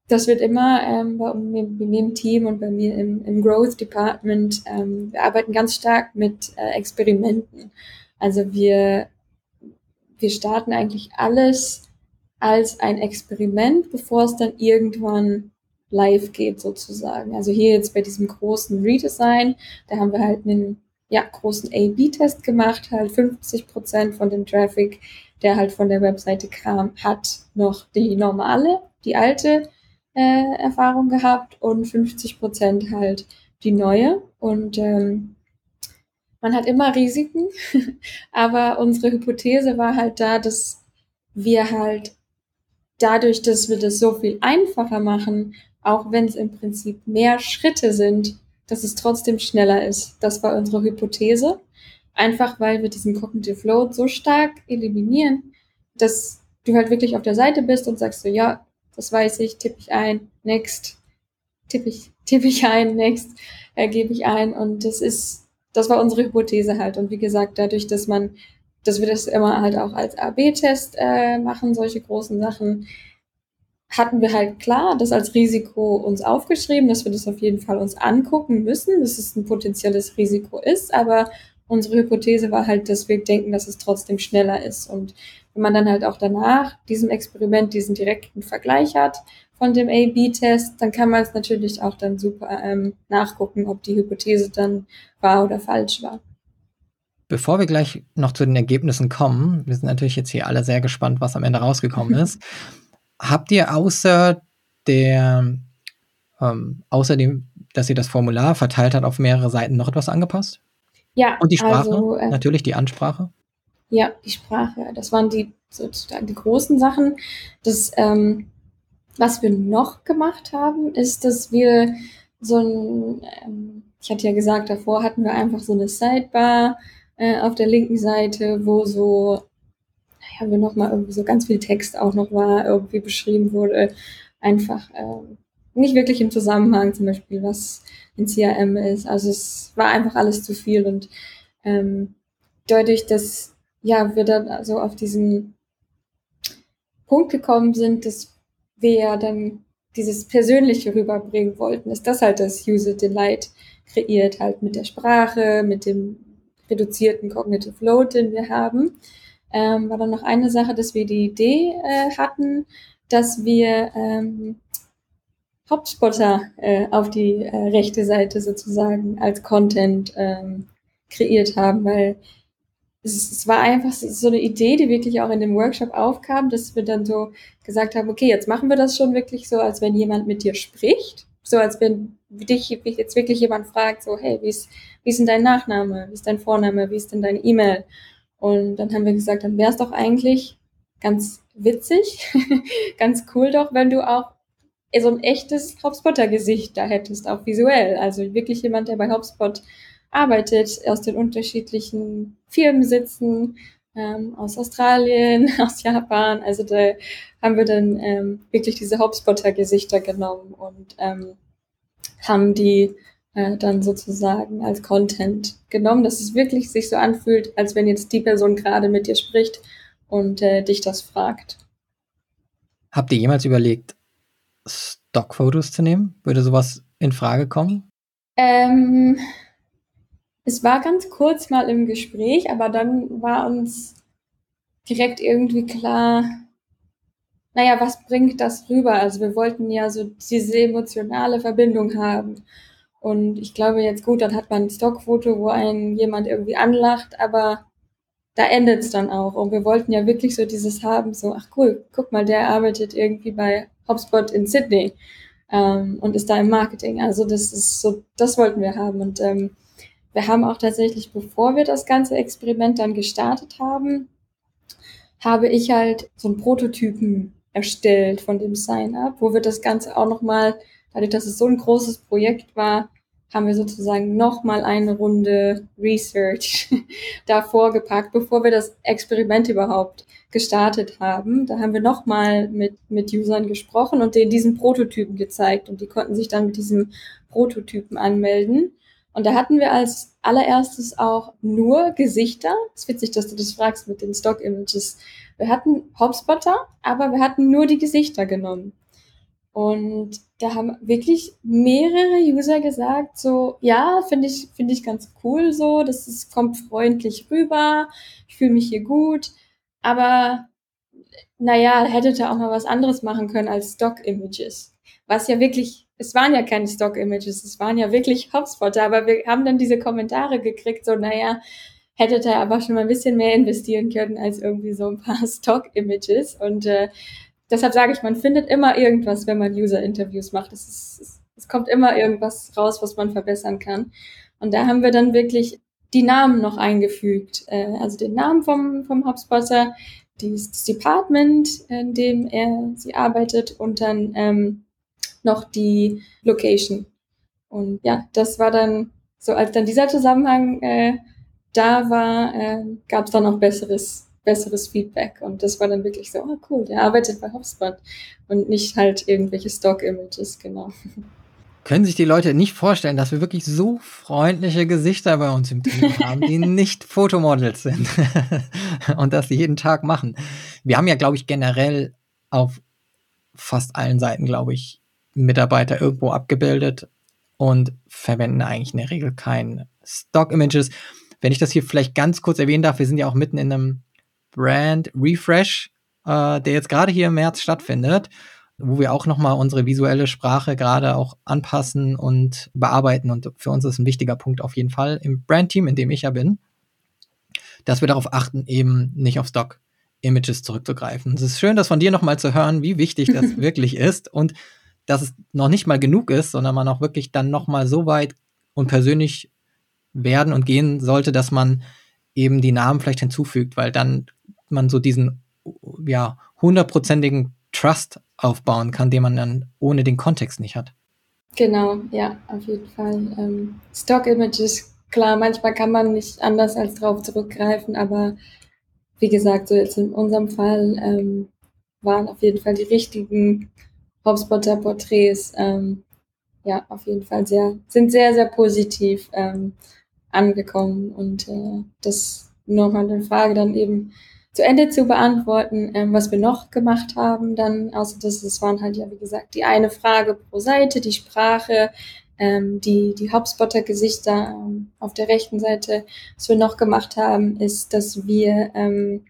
das wird immer ähm, bei, mir im Team und bei mir im, im Growth Department, ähm, wir arbeiten ganz stark mit äh, Experimenten. Also wir, wir starten eigentlich alles als ein Experiment, bevor es dann irgendwann live geht sozusagen. Also hier jetzt bei diesem großen Redesign, da haben wir halt einen ja, großen A-B-Test gemacht, halt 50 Prozent von dem Traffic, der halt von der Webseite kam, hat noch die normale, die alte äh, Erfahrung gehabt und 50 Prozent halt die neue. Und ähm, man hat immer Risiken, [laughs] aber unsere Hypothese war halt da, dass wir halt dadurch, dass wir das so viel einfacher machen, auch wenn es im Prinzip mehr Schritte sind, dass es trotzdem schneller ist. Das war unsere Hypothese. Einfach weil wir diesen Cognitive Load so stark eliminieren, dass du halt wirklich auf der Seite bist und sagst so, ja, das weiß ich, tippe ich ein, next, tippe ich, [laughs] tippe ich ein, next, äh, gebe ich ein. Und das ist, das war unsere Hypothese halt. Und wie gesagt, dadurch, dass man, dass wir das immer halt auch als AB-Test äh, machen, solche großen Sachen, hatten wir halt klar das als Risiko uns aufgeschrieben, dass wir das auf jeden Fall uns angucken müssen, dass es ein potenzielles Risiko ist, aber unsere Hypothese war halt, dass wir denken, dass es trotzdem schneller ist. Und wenn man dann halt auch danach diesem Experiment diesen direkten Vergleich hat von dem A-B-Test, dann kann man es natürlich auch dann super ähm, nachgucken, ob die Hypothese dann wahr oder falsch war. Bevor wir gleich noch zu den Ergebnissen kommen, wir sind natürlich jetzt hier alle sehr gespannt, was am Ende rausgekommen [laughs] ist. Habt ihr außer der, ähm, außerdem, dass ihr das Formular verteilt habt auf mehrere Seiten, noch etwas angepasst? Ja. Und die Sprache, also, äh, natürlich die Ansprache. Ja, die Sprache. Das waren die sozusagen die großen Sachen. Das, ähm, was wir noch gemacht haben, ist, dass wir so ein, ähm, ich hatte ja gesagt, davor hatten wir einfach so eine Sidebar äh, auf der linken Seite, wo so, naja, wo nochmal irgendwie so ganz viel Text auch noch war, irgendwie beschrieben wurde. Einfach äh, nicht wirklich im Zusammenhang, zum Beispiel, was ein CRM ist. Also es war einfach alles zu viel und ähm, dadurch, dass ja, wir dann also auf diesen Punkt gekommen sind, dass wir ja dann dieses Persönliche rüberbringen wollten, ist das halt das User Delight kreiert, halt mit der Sprache, mit dem reduzierten Cognitive Load, den wir haben. Ähm, war dann noch eine Sache, dass wir die Idee äh, hatten, dass wir ähm, Hauptspotter äh, auf die äh, rechte Seite sozusagen als Content ähm, kreiert haben, weil es, es war einfach so eine Idee, die wirklich auch in dem Workshop aufkam, dass wir dann so gesagt haben, okay, jetzt machen wir das schon wirklich so, als wenn jemand mit dir spricht, so als wenn dich jetzt wirklich jemand fragt, so, hey, wie ist, wie ist denn dein Nachname, wie ist dein Vorname, wie ist denn deine E-Mail? Und dann haben wir gesagt, dann wäre es doch eigentlich ganz witzig, [laughs] ganz cool doch, wenn du auch so ein echtes HubSpotter-Gesicht da hättest, auch visuell. Also wirklich jemand, der bei HubSpot arbeitet, aus den unterschiedlichen Firmen sitzen, ähm, aus Australien, [laughs] aus Japan. Also da haben wir dann ähm, wirklich diese HubSpotter-Gesichter genommen und ähm, haben die äh, dann sozusagen als Content genommen, dass es wirklich sich so anfühlt, als wenn jetzt die Person gerade mit dir spricht und äh, dich das fragt. Habt ihr jemals überlegt, Stockfotos zu nehmen? Würde sowas in Frage kommen? Ähm, es war ganz kurz mal im Gespräch, aber dann war uns direkt irgendwie klar, naja, was bringt das rüber? Also wir wollten ja so diese emotionale Verbindung haben. Und ich glaube jetzt gut, dann hat man ein Stockfoto, wo einen jemand irgendwie anlacht, aber da endet es dann auch. Und wir wollten ja wirklich so dieses haben, so, ach cool, guck mal, der arbeitet irgendwie bei HubSpot in Sydney ähm, und ist da im Marketing. Also das ist so, das wollten wir haben. Und ähm, wir haben auch tatsächlich, bevor wir das ganze Experiment dann gestartet haben, habe ich halt so einen Prototypen erstellt von dem Sign-up, wo wir das Ganze auch nochmal, dadurch, dass es so ein großes Projekt war, haben wir sozusagen nochmal eine Runde Research [laughs] davor gepackt, bevor wir das Experiment überhaupt gestartet haben. Da haben wir nochmal mit, mit Usern gesprochen und denen diesen Prototypen gezeigt und die konnten sich dann mit diesem Prototypen anmelden. Und da hatten wir als allererstes auch nur Gesichter. Es ist witzig, dass du das fragst mit den Stock-Images. Wir hatten Hopspotter, aber wir hatten nur die Gesichter genommen. Und da haben wirklich mehrere User gesagt, so, ja, finde ich, finde ich ganz cool so, das ist, kommt freundlich rüber, ich fühle mich hier gut, aber naja, hättet ihr auch mal was anderes machen können als Stock-Images. Was ja wirklich es waren ja keine Stock-Images, es waren ja wirklich Hotspotter, aber wir haben dann diese Kommentare gekriegt, so, naja, hättet ihr aber schon mal ein bisschen mehr investieren können als irgendwie so ein paar [laughs] Stock-Images. Und äh, deshalb sage ich, man findet immer irgendwas, wenn man User-Interviews macht. Es, ist, es, kommt immer irgendwas raus, was man verbessern kann. Und da haben wir dann wirklich die Namen noch eingefügt. Äh, also den Namen vom, vom HubSpotter, das Department, in dem er sie arbeitet und dann ähm, noch die Location. Und ja, das war dann so, als dann dieser Zusammenhang äh, da war, äh, gab es dann auch besseres, besseres Feedback. Und das war dann wirklich so, oh cool, der arbeitet bei HubSpot und nicht halt irgendwelche Stock-Images, genau. Können sich die Leute nicht vorstellen, dass wir wirklich so freundliche Gesichter bei uns im Team [laughs] haben, die nicht Fotomodels sind [laughs] und das jeden Tag machen. Wir haben ja, glaube ich, generell auf fast allen Seiten, glaube ich, Mitarbeiter irgendwo abgebildet und verwenden eigentlich in der Regel kein Stock-Images. Wenn ich das hier vielleicht ganz kurz erwähnen darf, wir sind ja auch mitten in einem Brand Refresh, äh, der jetzt gerade hier im März stattfindet, wo wir auch nochmal unsere visuelle Sprache gerade auch anpassen und bearbeiten. Und für uns ist ein wichtiger Punkt auf jeden Fall im Brand-Team, in dem ich ja bin. dass wir darauf achten, eben nicht auf Stock-Images zurückzugreifen. Es ist schön, das von dir nochmal zu hören, wie wichtig das [laughs] wirklich ist und dass es noch nicht mal genug ist, sondern man auch wirklich dann nochmal so weit und persönlich werden und gehen sollte, dass man eben die Namen vielleicht hinzufügt, weil dann man so diesen ja hundertprozentigen Trust aufbauen kann, den man dann ohne den Kontext nicht hat. Genau, ja, auf jeden Fall. Ähm, Stock Images, klar, manchmal kann man nicht anders als drauf zurückgreifen, aber wie gesagt, so jetzt in unserem Fall ähm, waren auf jeden Fall die richtigen HubSpotter Porträts, ähm, ja, auf jeden Fall sehr, sind sehr, sehr positiv ähm, angekommen und äh, das nochmal eine Frage dann eben zu Ende zu beantworten, ähm, was wir noch gemacht haben, dann, außer dass es waren halt ja, wie gesagt, die eine Frage pro Seite, die Sprache, ähm, die, die Hauptspotter-Gesichter ähm, auf der rechten Seite. Was wir noch gemacht haben, ist, dass wir, ähm,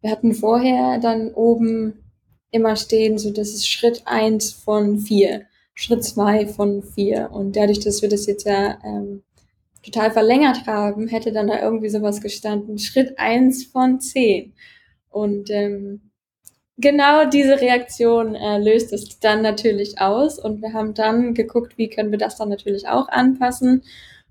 wir hatten vorher dann oben immer stehen, so das ist Schritt eins von vier, Schritt zwei von vier. Und dadurch, dass wir das jetzt ja ähm, total verlängert haben, hätte dann da irgendwie sowas gestanden, Schritt eins von zehn. Und ähm, genau diese Reaktion äh, löst es dann natürlich aus. Und wir haben dann geguckt, wie können wir das dann natürlich auch anpassen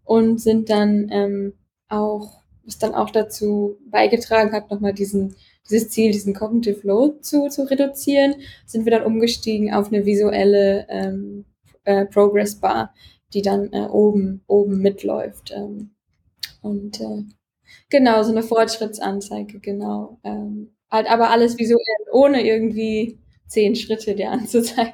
und sind dann ähm, auch, was dann auch dazu beigetragen hat, nochmal diesen, dieses Ziel, diesen Cognitive Load zu, zu reduzieren, sind wir dann umgestiegen auf eine visuelle ähm, äh, Progress Bar, die dann äh, oben, oben mitläuft. Ähm, und äh, genau, so eine Fortschrittsanzeige, genau. Ähm, halt aber alles visuell, ohne irgendwie zehn Schritte dir anzuzeigen.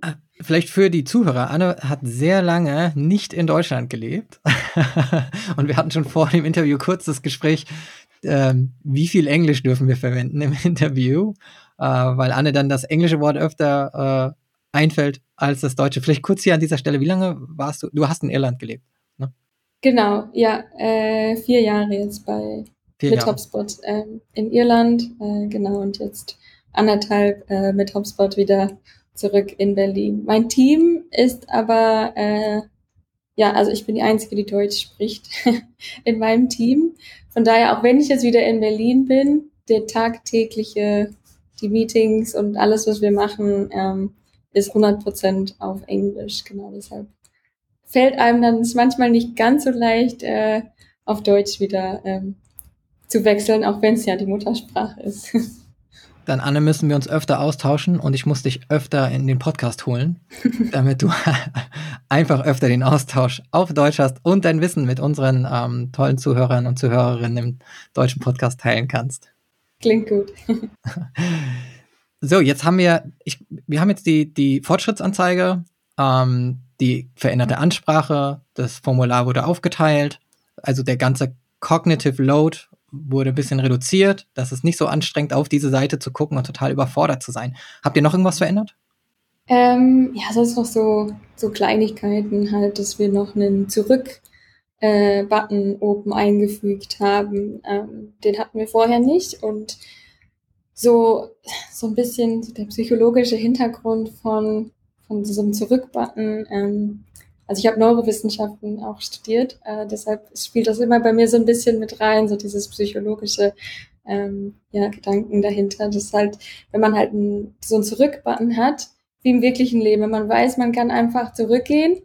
Ah, vielleicht für die Zuhörer. Anne hat sehr lange nicht in Deutschland gelebt. [laughs] und wir hatten schon vor dem Interview kurz das Gespräch, ähm, wie viel Englisch dürfen wir verwenden im [laughs] Interview, äh, weil Anne dann das englische Wort öfter äh, einfällt als das Deutsche. Vielleicht kurz hier an dieser Stelle, wie lange warst du? Du hast in Irland gelebt, ne? Genau, ja, äh, vier Jahre jetzt bei vier mit Jahre. HubSpot ähm, in Irland, äh, genau, und jetzt anderthalb äh, mit HubSpot wieder zurück in Berlin. Mein Team ist aber, äh, ja, also ich bin die Einzige, die Deutsch spricht [laughs] in meinem Team. Von daher, auch wenn ich jetzt wieder in Berlin bin, der tagtägliche, die Meetings und alles, was wir machen, ähm, ist 100% auf Englisch. Genau deshalb fällt einem dann es manchmal nicht ganz so leicht, äh, auf Deutsch wieder ähm, zu wechseln, auch wenn es ja die Muttersprache ist. [laughs] Dann, Anne, müssen wir uns öfter austauschen und ich muss dich öfter in den Podcast holen, [laughs] damit du [laughs] einfach öfter den Austausch auf Deutsch hast und dein Wissen mit unseren ähm, tollen Zuhörern und Zuhörerinnen im deutschen Podcast teilen kannst. Klingt gut. So, jetzt haben wir, ich, wir haben jetzt die, die Fortschrittsanzeige, ähm, die veränderte Ansprache, das Formular wurde aufgeteilt, also der ganze Cognitive Load wurde ein bisschen reduziert, dass es nicht so anstrengend auf diese Seite zu gucken und total überfordert zu sein. Habt ihr noch irgendwas verändert? Ähm, ja, sonst noch so, so Kleinigkeiten halt, dass wir noch einen Zurück- äh, oben eingefügt haben. Ähm, den hatten wir vorher nicht und so, so ein bisschen der psychologische Hintergrund von, von so einem Zurückbutton. Ähm, also ich habe Neurowissenschaften auch studiert, äh, deshalb spielt das immer bei mir so ein bisschen mit rein, so dieses psychologische ähm, ja, Gedanken dahinter. Das halt, wenn man halt ein, so einen Zurückbutton hat, wie im wirklichen Leben, wenn man weiß, man kann einfach zurückgehen,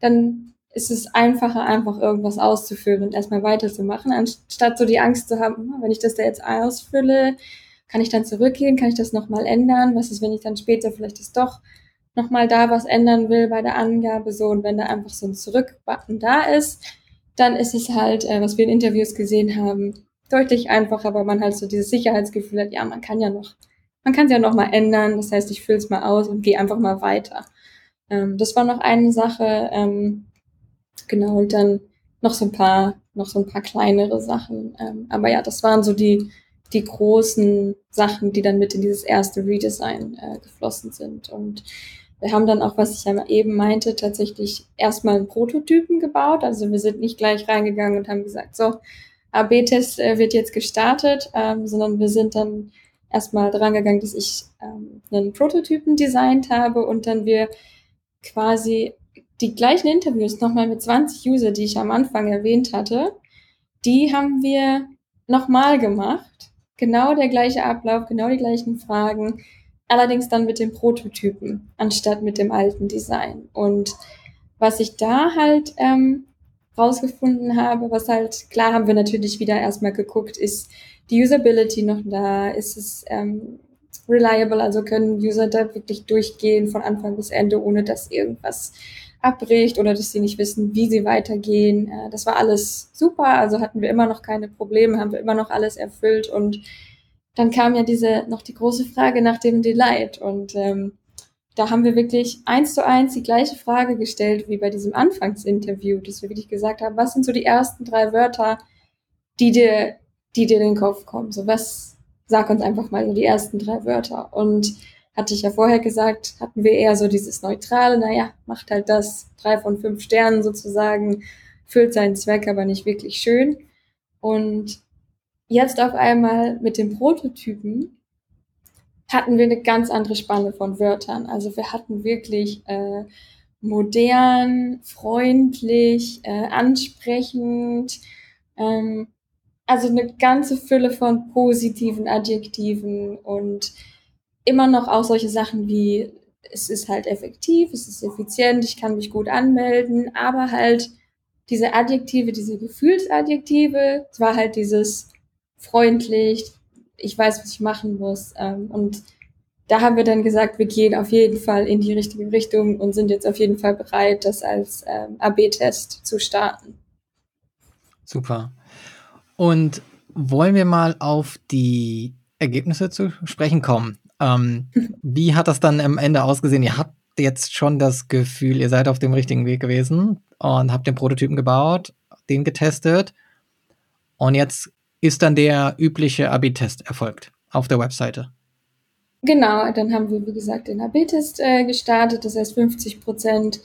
dann ist es einfacher, einfach irgendwas auszuführen und erstmal weiterzumachen, anstatt so die Angst zu haben, wenn ich das da jetzt ausfülle, kann ich dann zurückgehen? Kann ich das nochmal ändern? Was ist, wenn ich dann später vielleicht das doch nochmal da was ändern will bei der Angabe? So, und wenn da einfach so ein Zurück-Button da ist, dann ist es halt, äh, was wir in Interviews gesehen haben, deutlich einfacher, weil man halt so dieses Sicherheitsgefühl hat, ja, man kann ja noch, man kann es ja nochmal ändern. Das heißt, ich fülle es mal aus und gehe einfach mal weiter. Ähm, das war noch eine Sache. Ähm, genau, und dann noch so ein paar, noch so ein paar kleinere Sachen. Ähm, aber ja, das waren so die, die großen Sachen, die dann mit in dieses erste Redesign äh, geflossen sind. Und wir haben dann auch, was ich ja eben meinte, tatsächlich erstmal einen Prototypen gebaut. Also wir sind nicht gleich reingegangen und haben gesagt, so, AB-Test äh, wird jetzt gestartet, ähm, sondern wir sind dann erstmal dran gegangen, dass ich ähm, einen Prototypen designt habe und dann wir quasi die gleichen Interviews nochmal mit 20 User, die ich am Anfang erwähnt hatte, die haben wir nochmal gemacht. Genau der gleiche Ablauf, genau die gleichen Fragen. Allerdings dann mit dem Prototypen anstatt mit dem alten Design. Und was ich da halt ähm, rausgefunden habe, was halt, klar haben wir natürlich wieder erstmal geguckt, ist die Usability noch da, ist es ähm, reliable, also können User da wirklich durchgehen von Anfang bis Ende, ohne dass irgendwas abbricht oder dass sie nicht wissen, wie sie weitergehen. Äh, das war alles super, also hatten wir immer noch keine Probleme, haben wir immer noch alles erfüllt und dann kam ja diese noch die große Frage nach dem Delight und ähm, da haben wir wirklich eins zu eins die gleiche Frage gestellt wie bei diesem Anfangsinterview, dass wir wirklich gesagt haben, was sind so die ersten drei Wörter, die dir, die dir in den Kopf kommen? So was, sag uns einfach mal so die ersten drei Wörter. Und hatte ich ja vorher gesagt, hatten wir eher so dieses Neutrale, naja, macht halt das, drei von fünf Sternen sozusagen, füllt seinen Zweck, aber nicht wirklich schön. Und jetzt auf einmal mit dem Prototypen hatten wir eine ganz andere Spanne von Wörtern. Also wir hatten wirklich äh, modern, freundlich, äh, ansprechend, ähm, also eine ganze Fülle von positiven Adjektiven und immer noch auch solche Sachen wie es ist halt effektiv, es ist effizient, ich kann mich gut anmelden, aber halt diese Adjektive, diese Gefühlsadjektive, es war halt dieses freundlich, ich weiß, was ich machen muss. Ähm, und da haben wir dann gesagt, wir gehen auf jeden Fall in die richtige Richtung und sind jetzt auf jeden Fall bereit, das als ähm, AB-Test zu starten. Super. Und wollen wir mal auf die Ergebnisse zu sprechen kommen? Ähm, [laughs] wie hat das dann am Ende ausgesehen? Ihr habt jetzt schon das Gefühl, ihr seid auf dem richtigen Weg gewesen und habt den Prototypen gebaut, den getestet. Und jetzt ist dann der übliche AB-Test erfolgt auf der Webseite. Genau, dann haben wir, wie gesagt, den AB-Test äh, gestartet. Das heißt, 50 Prozent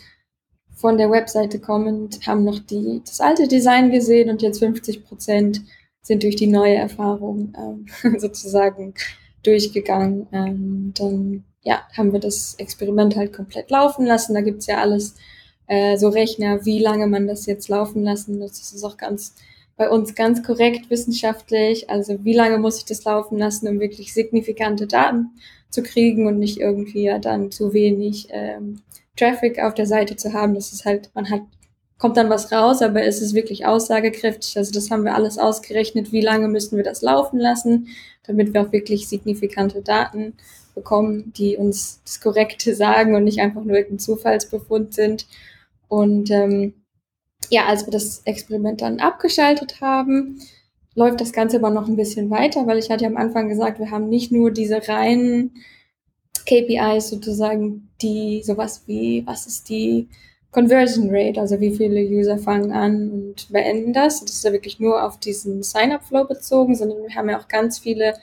von der Webseite kommend haben noch die, das alte Design gesehen und jetzt 50 Prozent sind durch die neue Erfahrung ähm, [laughs] sozusagen durchgegangen. Ähm, dann ja, haben wir das Experiment halt komplett laufen lassen. Da gibt's ja alles, äh, so Rechner, wie lange man das jetzt laufen lassen muss. Das ist auch ganz bei uns ganz korrekt wissenschaftlich. Also wie lange muss ich das laufen lassen, um wirklich signifikante Daten zu kriegen und nicht irgendwie ja dann zu wenig ähm, Traffic auf der Seite zu haben. Das ist halt, man hat, kommt dann was raus, aber es ist wirklich aussagekräftig. Also das haben wir alles ausgerechnet, wie lange müssen wir das laufen lassen, damit wir auch wirklich signifikante Daten bekommen, die uns das Korrekte sagen und nicht einfach nur irgendein Zufallsbefund sind. Und ähm, ja, als wir das Experiment dann abgeschaltet haben, läuft das Ganze aber noch ein bisschen weiter, weil ich hatte ja am Anfang gesagt, wir haben nicht nur diese reinen KPIs sozusagen, die sowas wie, was ist die Conversion Rate, also wie viele User fangen an und beenden das. Das ist ja wirklich nur auf diesen Sign-up-Flow bezogen, sondern wir haben ja auch ganz viele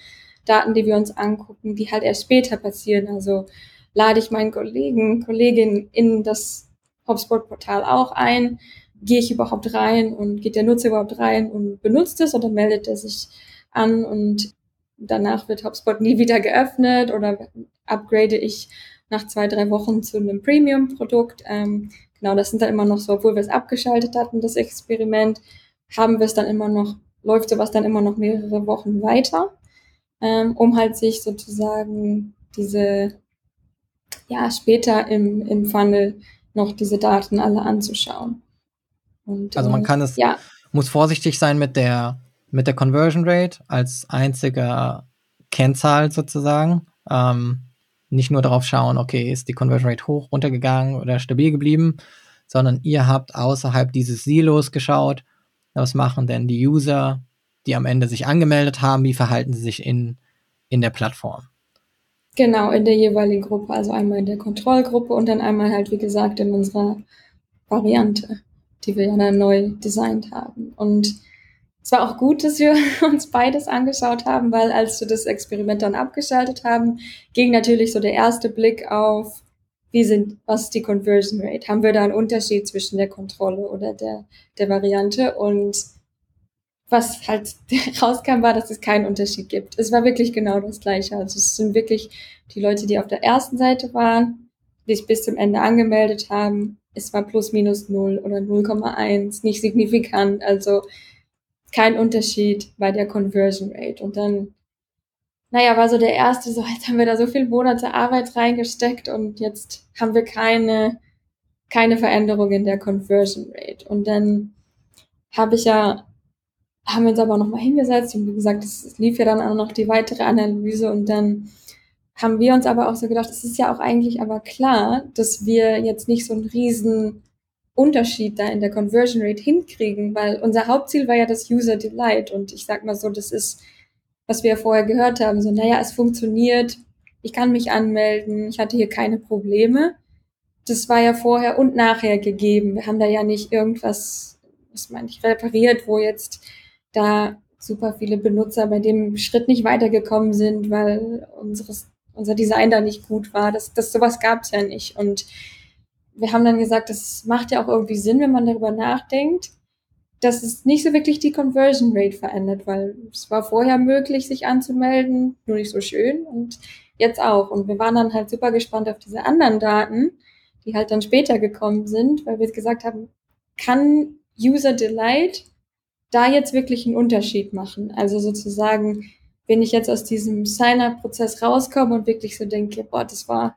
Daten, die wir uns angucken, die halt erst später passieren. Also lade ich meinen Kollegen, Kolleginnen in das HubSpot-Portal auch ein, gehe ich überhaupt rein und geht der Nutzer überhaupt rein und benutzt es oder meldet er sich an und danach wird HubSpot nie wieder geöffnet oder upgrade ich nach zwei, drei Wochen zu einem Premium-Produkt. Ähm, genau, das sind dann immer noch so, obwohl wir es abgeschaltet hatten, das Experiment, haben wir es dann immer noch, läuft sowas dann immer noch mehrere Wochen weiter, ähm, um halt sich sozusagen diese, ja, später im, im Funnel noch diese Daten alle anzuschauen. Und, also man äh, kann es, ja. muss vorsichtig sein mit der, mit der Conversion Rate als einziger Kennzahl sozusagen. Ähm, nicht nur darauf schauen, okay, ist die Conversion Rate hoch, runtergegangen oder stabil geblieben, sondern ihr habt außerhalb dieses Silos geschaut, was machen denn die User, die am Ende sich angemeldet haben, wie verhalten sie sich in, in der Plattform. Genau, in der jeweiligen Gruppe, also einmal in der Kontrollgruppe und dann einmal halt, wie gesagt, in unserer Variante die wir ja dann neu designt haben. Und es war auch gut, dass wir [laughs] uns beides angeschaut haben, weil als wir das Experiment dann abgeschaltet haben, ging natürlich so der erste Blick auf, wie sind, was ist die Conversion Rate? Haben wir da einen Unterschied zwischen der Kontrolle oder der, der Variante? Und was halt [laughs] rauskam, war, dass es keinen Unterschied gibt. Es war wirklich genau das Gleiche. Also es sind wirklich die Leute, die auf der ersten Seite waren, die sich bis zum Ende angemeldet haben es war plus minus null oder 0,1, nicht signifikant. Also kein Unterschied bei der Conversion Rate. Und dann, naja, war so der erste, so [laughs] jetzt haben wir da so viele Monate Arbeit reingesteckt und jetzt haben wir keine, keine Veränderung in der Conversion Rate. Und dann habe ich ja, haben wir uns aber nochmal hingesetzt und wie gesagt, es lief ja dann auch noch die weitere Analyse und dann haben wir uns aber auch so gedacht, es ist ja auch eigentlich aber klar, dass wir jetzt nicht so einen riesen Unterschied da in der Conversion Rate hinkriegen, weil unser Hauptziel war ja das User Delight und ich sag mal so, das ist, was wir vorher gehört haben, so, naja, es funktioniert, ich kann mich anmelden, ich hatte hier keine Probleme. Das war ja vorher und nachher gegeben. Wir haben da ja nicht irgendwas, was meine ich, repariert, wo jetzt da super viele Benutzer bei dem Schritt nicht weitergekommen sind, weil unseres, unser Design da nicht gut war. Das, das sowas gab es ja nicht. Und wir haben dann gesagt, das macht ja auch irgendwie Sinn, wenn man darüber nachdenkt, dass es nicht so wirklich die Conversion Rate verändert, weil es war vorher möglich, sich anzumelden, nur nicht so schön und jetzt auch. Und wir waren dann halt super gespannt auf diese anderen Daten, die halt dann später gekommen sind, weil wir gesagt haben, kann User Delight da jetzt wirklich einen Unterschied machen? Also sozusagen, wenn ich jetzt aus diesem Sign-up-Prozess rauskomme und wirklich so denke, boah, das war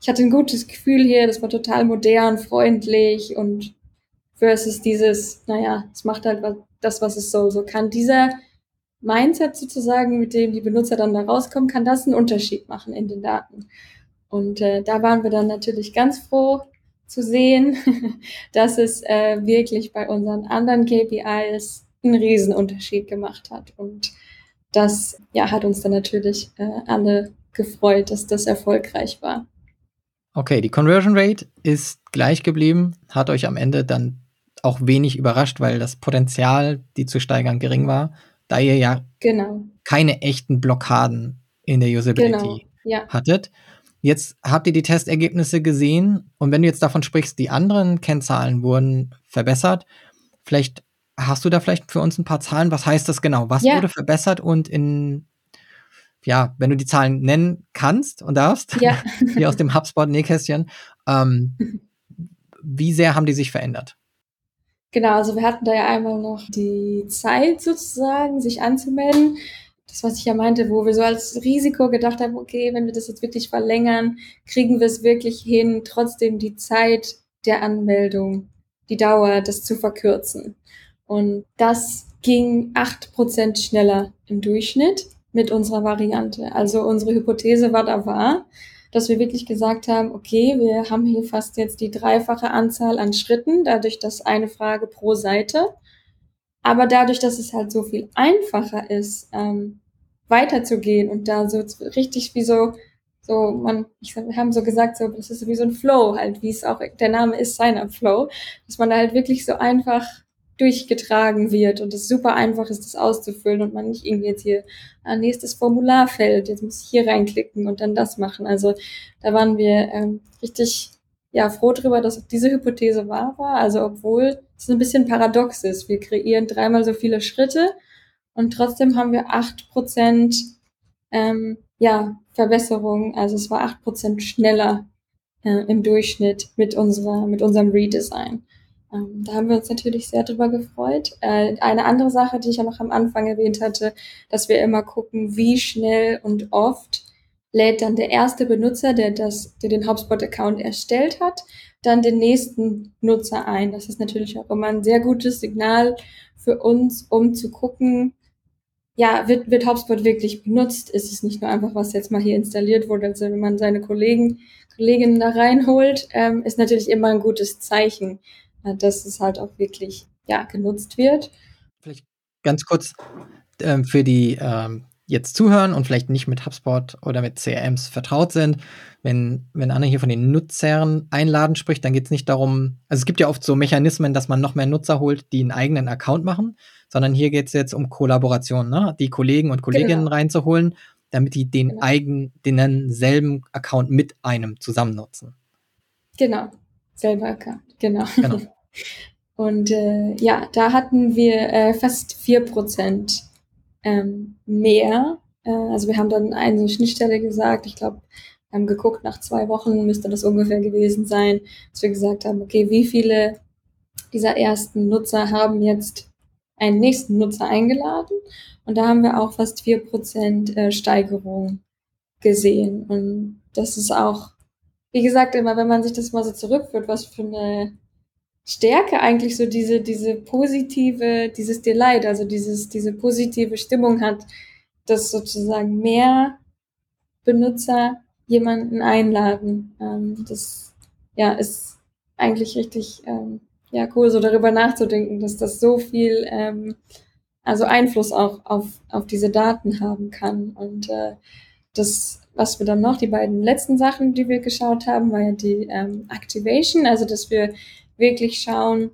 ich hatte ein gutes Gefühl hier, das war total modern, freundlich und versus dieses, naja, es macht halt was, das, was es soll. So kann dieser Mindset sozusagen, mit dem die Benutzer dann da rauskommen, kann das einen Unterschied machen in den Daten. Und äh, da waren wir dann natürlich ganz froh zu sehen, [laughs] dass es äh, wirklich bei unseren anderen KPIs einen Riesenunterschied gemacht hat. Und das ja, hat uns dann natürlich äh, alle gefreut, dass das erfolgreich war. Okay, die Conversion Rate ist gleich geblieben, hat euch am Ende dann auch wenig überrascht, weil das Potenzial, die zu steigern, gering war, da ihr ja genau. keine echten Blockaden in der Usability genau. ja. hattet. Jetzt habt ihr die Testergebnisse gesehen und wenn du jetzt davon sprichst, die anderen Kennzahlen wurden verbessert, vielleicht hast du da vielleicht für uns ein paar Zahlen, was heißt das genau? Was ja. wurde verbessert und in ja, wenn du die Zahlen nennen kannst und darfst, ja. [laughs] wie aus dem HubSpot-Nähkästchen, ähm, wie sehr haben die sich verändert? Genau, also wir hatten da ja einmal noch die Zeit sozusagen, sich anzumelden. Das, was ich ja meinte, wo wir so als Risiko gedacht haben, okay, wenn wir das jetzt wirklich verlängern, kriegen wir es wirklich hin, trotzdem die Zeit der Anmeldung, die Dauer, das zu verkürzen. Und das ging acht Prozent schneller im Durchschnitt mit unserer Variante. Also unsere Hypothese war da wahr, dass wir wirklich gesagt haben, okay, wir haben hier fast jetzt die dreifache Anzahl an Schritten, dadurch, dass eine Frage pro Seite. Aber dadurch, dass es halt so viel einfacher ist, ähm, weiterzugehen und da so richtig wie so, so man, ich, wir haben so gesagt, so, das ist wie so ein Flow halt, wie es auch, der Name ist Sign-Up Flow, dass man da halt wirklich so einfach durchgetragen wird und es super einfach ist, das auszufüllen und man nicht irgendwie jetzt hier ah, nächstes Formularfeld, jetzt muss ich hier reinklicken und dann das machen. Also da waren wir ähm, richtig ja froh drüber, dass diese Hypothese wahr war. Also obwohl es ein bisschen paradox ist, wir kreieren dreimal so viele Schritte und trotzdem haben wir acht Prozent ähm, ja Verbesserung. Also es war acht Prozent schneller äh, im Durchschnitt mit unserer mit unserem Redesign. Ähm, da haben wir uns natürlich sehr drüber gefreut. Äh, eine andere Sache, die ich ja noch am Anfang erwähnt hatte, dass wir immer gucken, wie schnell und oft lädt dann der erste Benutzer, der das, der den HubSpot-Account erstellt hat, dann den nächsten Nutzer ein. Das ist natürlich auch immer ein sehr gutes Signal für uns, um zu gucken, ja, wird, wird HubSpot wirklich benutzt? Ist es nicht nur einfach, was jetzt mal hier installiert wurde? Also wenn man seine Kollegen, Kolleginnen da reinholt, ähm, ist natürlich immer ein gutes Zeichen. Äh, dass es halt auch wirklich ja, genutzt wird. Vielleicht ganz kurz ähm, für die ähm, jetzt zuhören und vielleicht nicht mit HubSpot oder mit CRMs vertraut sind. Wenn, wenn Anne hier von den Nutzern einladen spricht, dann geht es nicht darum, also es gibt ja oft so Mechanismen, dass man noch mehr Nutzer holt, die einen eigenen Account machen, sondern hier geht es jetzt um Kollaboration, ne? die Kollegen und Kolleginnen genau. reinzuholen, damit die den genau. eigenen selben Account mit einem zusammen nutzen. Genau, selber Account, genau. genau. [laughs] Und äh, ja, da hatten wir äh, fast vier Prozent ähm, mehr. Äh, also wir haben dann eine Schnittstelle gesagt, ich glaube, wir haben geguckt, nach zwei Wochen müsste das ungefähr gewesen sein, dass wir gesagt haben, okay, wie viele dieser ersten Nutzer haben jetzt einen nächsten Nutzer eingeladen und da haben wir auch fast 4% äh, Steigerung gesehen. Und das ist auch, wie gesagt, immer, wenn man sich das mal so zurückführt, was für eine Stärke eigentlich so diese, diese positive, dieses Delight, also dieses, diese positive Stimmung hat, dass sozusagen mehr Benutzer jemanden einladen. Ähm, das ja ist eigentlich richtig ähm, ja cool, so darüber nachzudenken, dass das so viel ähm, also Einfluss auch auf, auf diese Daten haben kann. Und äh, das, was wir dann noch, die beiden letzten Sachen, die wir geschaut haben, war ja die ähm, Activation, also dass wir wirklich schauen,